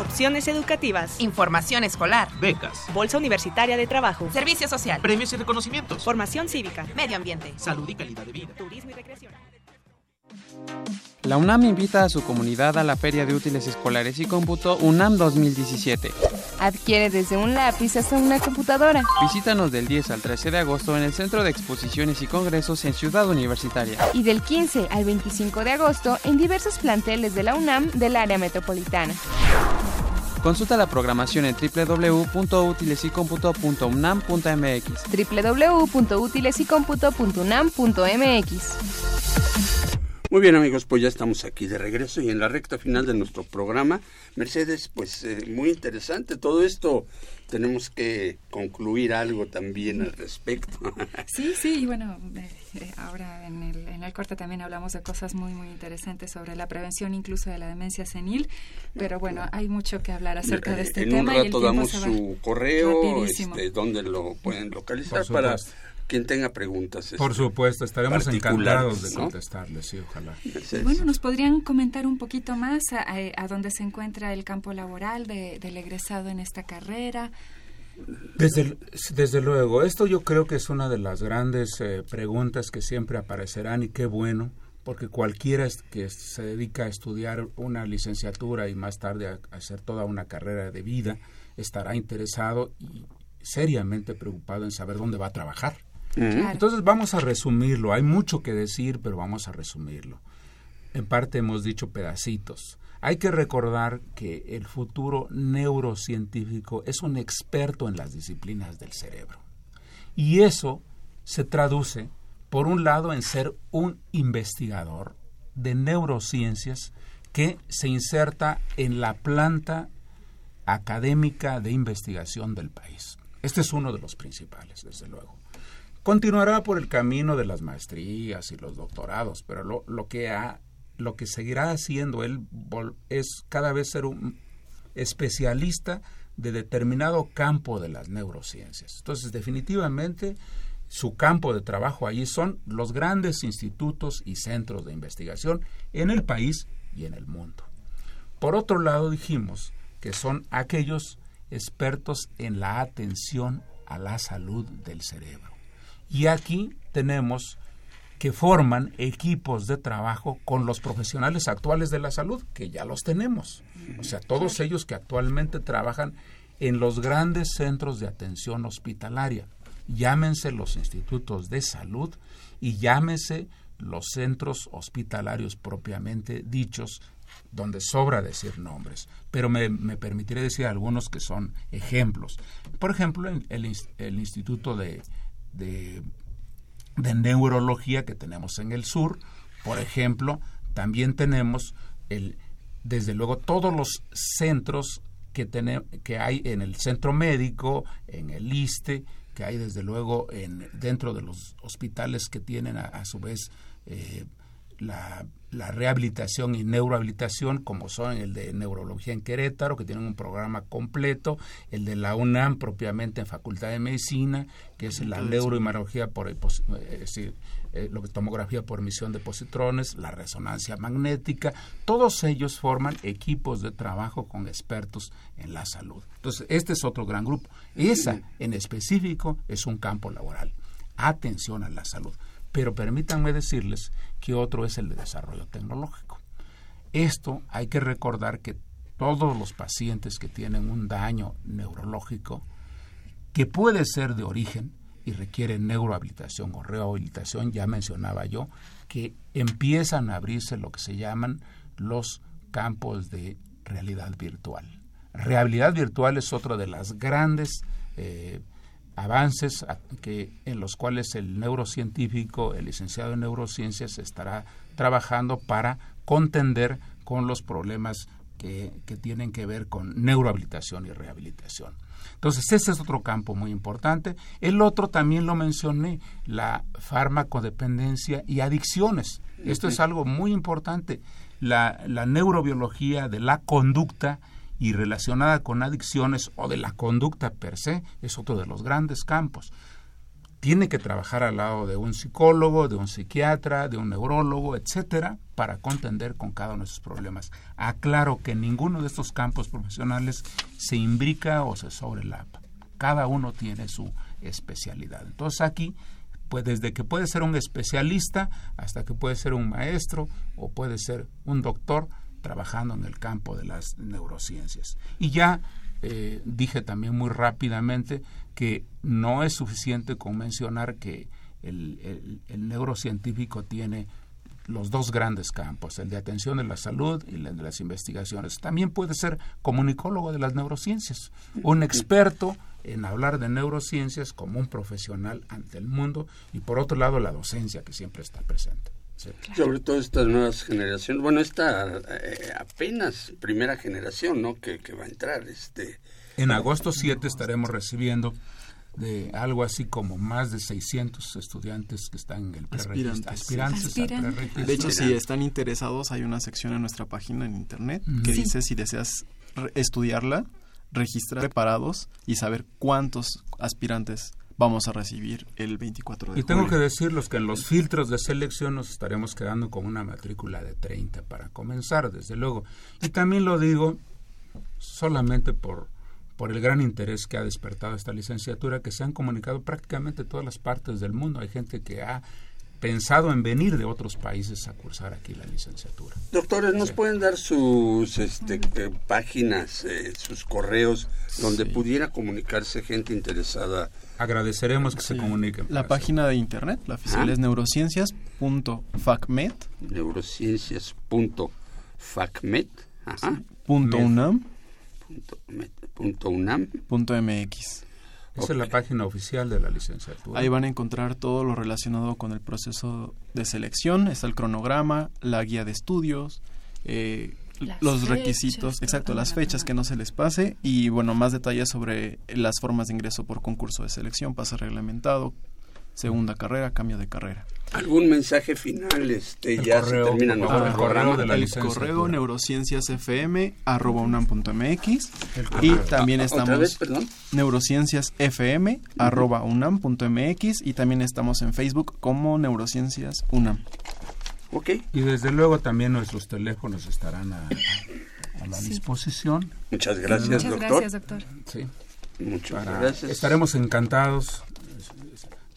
opciones educativas, información escolar, becas, bolsa universitaria de trabajo, servicio social, premios y reconocimientos, formación cívica, medio ambiente, salud y calidad de vida, turismo y recreación. La UNAM invita a su comunidad a la Feria de Útiles Escolares y Cómputo UNAM 2017. Adquiere desde un lápiz hasta una computadora. Visítanos del 10 al 13 de agosto en el Centro de Exposiciones y Congresos en Ciudad Universitaria. Y del 15 al 25 de agosto en diversos planteles de la UNAM del área metropolitana. Consulta la programación en www.utilesicomputo.unam.mx www.utilesicomputo.unam.mx Muy bien amigos, pues ya estamos aquí de regreso y en la recta final de nuestro programa. Mercedes, pues eh, muy interesante todo esto tenemos que concluir algo también al respecto. Sí, sí, y bueno, eh, ahora en el, en el corte también hablamos de cosas muy, muy interesantes sobre la prevención incluso de la demencia senil, pero bueno, hay mucho que hablar acerca de este tema. En un rato damos su correo, este, donde lo pueden localizar para quien tenga preguntas. Por este, supuesto, estaremos encantados de contestarles, sí, ojalá. Bueno, ¿nos podrían comentar un poquito más a, dónde se encuentra el campo laboral del egresado en esta carrera? Desde, desde luego, esto yo creo que es una de las grandes eh, preguntas que siempre aparecerán y qué bueno, porque cualquiera que se dedica a estudiar una licenciatura y más tarde a hacer toda una carrera de vida estará interesado y seriamente preocupado en saber dónde va a trabajar. Entonces vamos a resumirlo. Hay mucho que decir, pero vamos a resumirlo. En parte hemos dicho pedacitos. Hay que recordar que el futuro neurocientífico es un experto en las disciplinas del cerebro. Y eso se traduce, por un lado, en ser un investigador de neurociencias que se inserta en la planta académica de investigación del país. Este es uno de los principales, desde luego. Continuará por el camino de las maestrías y los doctorados, pero lo, que ha, lo que seguirá haciendo él es cada vez ser un especialista de determinado campo de las neurociencias. Entonces, definitivamente, su campo de trabajo allí son los grandes institutos y centros de investigación en el país y en el mundo. Por otro lado, dijimos que son aquellos expertos en la atención a la salud del cerebro. Y aquí tenemos que forman equipos de trabajo con los profesionales actuales de la salud, que ya los tenemos. O sea, todos ellos que actualmente trabajan en los grandes centros de atención hospitalaria. Llámense los institutos de salud y llámense los centros hospitalarios propiamente dichos, donde sobra decir nombres. Pero me, permitiré decir algunos que son ejemplos. Por ejemplo, el, el Instituto de de, neurología que tenemos en el sur. Por ejemplo, también tenemos el, desde luego todos los centros que, que hay en el centro médico, en el ISTE, que hay desde luego en, dentro de los hospitales que tienen a, su vez eh, la, rehabilitación y neurohabilitación, como son el de neurología en Querétaro, que tienen un programa completo, el de la UNAM propiamente en Facultad de Medicina, que es la neuroimanología por eh, decir, eh, lo que tomografía por emisión de positrones, la resonancia magnética, todos ellos forman equipos de trabajo con expertos en la salud. Entonces, este es otro gran grupo. Esa en específico es un campo laboral. Atención a la salud. Pero permítanme decirles que otro es el de desarrollo tecnológico. Esto hay que recordar que todos los pacientes que tienen un daño neurológico, que puede ser de origen y requiere neurohabilitación o rehabilitación, ya mencionaba yo, que empiezan a abrirse lo que se llaman los campos de realidad virtual. Realidad virtual es otra de las grandes eh, avances que, en los cuales el neurocientífico, el licenciado en neurociencias, estará trabajando para contender con los problemas que, que tienen que ver con neurohabilitación y rehabilitación. Entonces, ese es otro campo muy importante. El otro también lo mencioné, la farmacodependencia y adicciones. Esto es algo muy importante. La, la neurobiología de la conducta y relacionada con adicciones o de la conducta per se es otro de los grandes campos. Tiene que trabajar al lado de un psicólogo, de un psiquiatra, de un neurólogo, etcétera, para contender con cada uno de esos problemas. Aclaro que ninguno de estos campos profesionales se imbrica o se sobrelapa. Cada uno tiene su especialidad. Entonces aquí pues desde que puede ser un especialista hasta que puede ser un maestro o puede ser un doctor, trabajando en el campo de las neurociencias. Y ya eh, dije también muy rápidamente que no es suficiente con mencionar que el, neurocientífico tiene los dos grandes campos, el de atención de la salud y el de las investigaciones. También puede ser comunicólogo de las neurociencias, un experto en hablar de neurociencias como un profesional ante el mundo y por otro lado la docencia que siempre está presente. Sobre todo estas nuevas generaciones, bueno, esta eh, apenas primera generación, ¿no? Que, que va a entrar, este. En agosto 7 estaremos recibiendo de algo así como más de 600 estudiantes que están en el aspirantes. aspirantes, De hecho, si están interesados, hay una sección en nuestra página en internet que dice si deseas estudiarla, registrar preparados y saber cuántos aspirantes vamos a recibir el 24 de Y tengo que decirles que en los filtros de selección nos estaremos quedando con una matrícula de 30 para comenzar, desde luego. Y también lo digo solamente por, por el gran interés que ha despertado esta licenciatura, que se han comunicado prácticamente todas las partes del mundo. Hay gente que ha pensado en venir de otros países a cursar aquí la licenciatura. Doctores, ¿nos pueden dar sus este, eh, páginas, eh, sus correos, donde pudiera comunicarse gente interesada? Agradeceremos que se comuniquen. La página de internet, la oficial es neurociencias.facmet. Neurociencias.facmet. Punto unam. Punto, unam. Punto mx. Esa es la página oficial de la licenciatura. Ahí van a encontrar todo lo relacionado con el proceso de selección. Está el cronograma, la guía de estudios, eh, los requisitos, exacto, las fechas que no se les pase y bueno, más detalles sobre las formas de ingreso por concurso de selección, pase reglamentado, segunda carrera, cambio de carrera. ¿Algún mensaje final? Este, ya se termina el, correo de la el correo neurocienciasfm.unam.mx y también estamos neurocienciasfm.unam.mx y también estamos en Facebook como Neurociencias UNAM. Okay. Y desde luego también nuestros teléfonos estarán a, la disposición. Muchas gracias, Muchas gracias, doctor. Sí. Muchas gracias. Estaremos encantados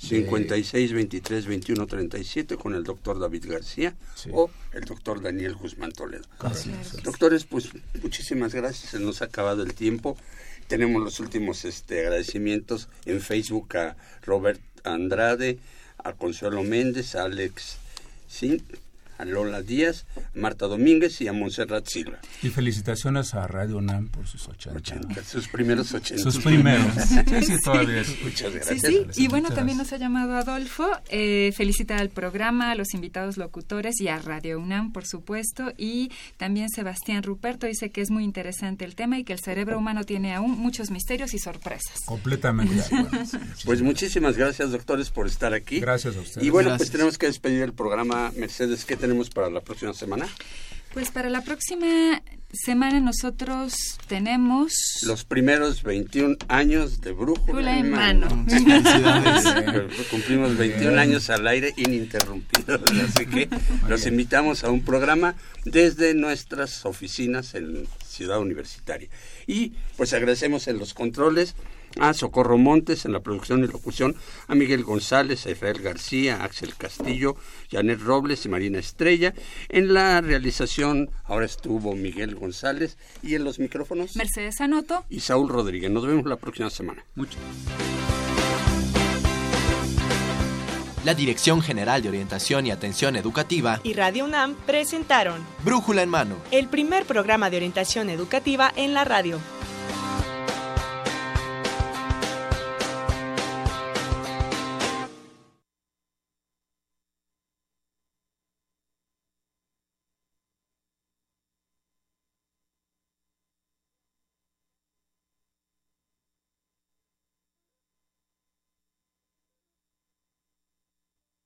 56 23 21 37 con el doctor David García o el doctor Daniel Guzmán Toledo. Doctores, pues muchísimas gracias, se nos ha acabado el tiempo. Tenemos los últimos este, agradecimientos en Facebook a Robert Andrade, a Consuelo Méndez, a Alex Sin, a Lola Díaz, a Marta Domínguez y a Montserrat Silva. Y felicitaciones a Radio UNAM por sus 80. sus primeros 80. Sus primeros. sí, sí, todavía. Muchas gracias. Sí, sí. Y bueno, también nos ha llamado Adolfo. Eh, felicita al programa, a los invitados locutores y a Radio UNAM, por supuesto. Y también Sebastián Ruperto dice que es muy interesante el tema y que el cerebro humano tiene aún muchos misterios y sorpresas. Completamente. pues muchísimas gracias, doctores, por estar aquí. Gracias a ustedes. Y bueno, pues tenemos que despedir el programa. Mercedes, ¿qué tenemos para la próxima semana? Pues para la próxima semana nosotros tenemos... Los primeros 21 años de Brújula en mano. Cumplimos 21 años al aire ininterrumpidos, así que los invitamos a un programa desde nuestras oficinas en Ciudad Universitaria. Y pues agradecemos en los controles a Socorro Montes en la producción y locución, a Miguel González, a Israel García, a Axel Castillo, Janet Robles y Marina Estrella. En la realización ahora estuvo Miguel González y en los micrófonos Mercedes Anoto y Saúl Rodríguez. Nos vemos la próxima semana. Mucho. La Dirección General de Orientación y Atención Educativa y Radio UNAM presentaron Brújula en Mano, el primer programa de orientación educativa en la radio.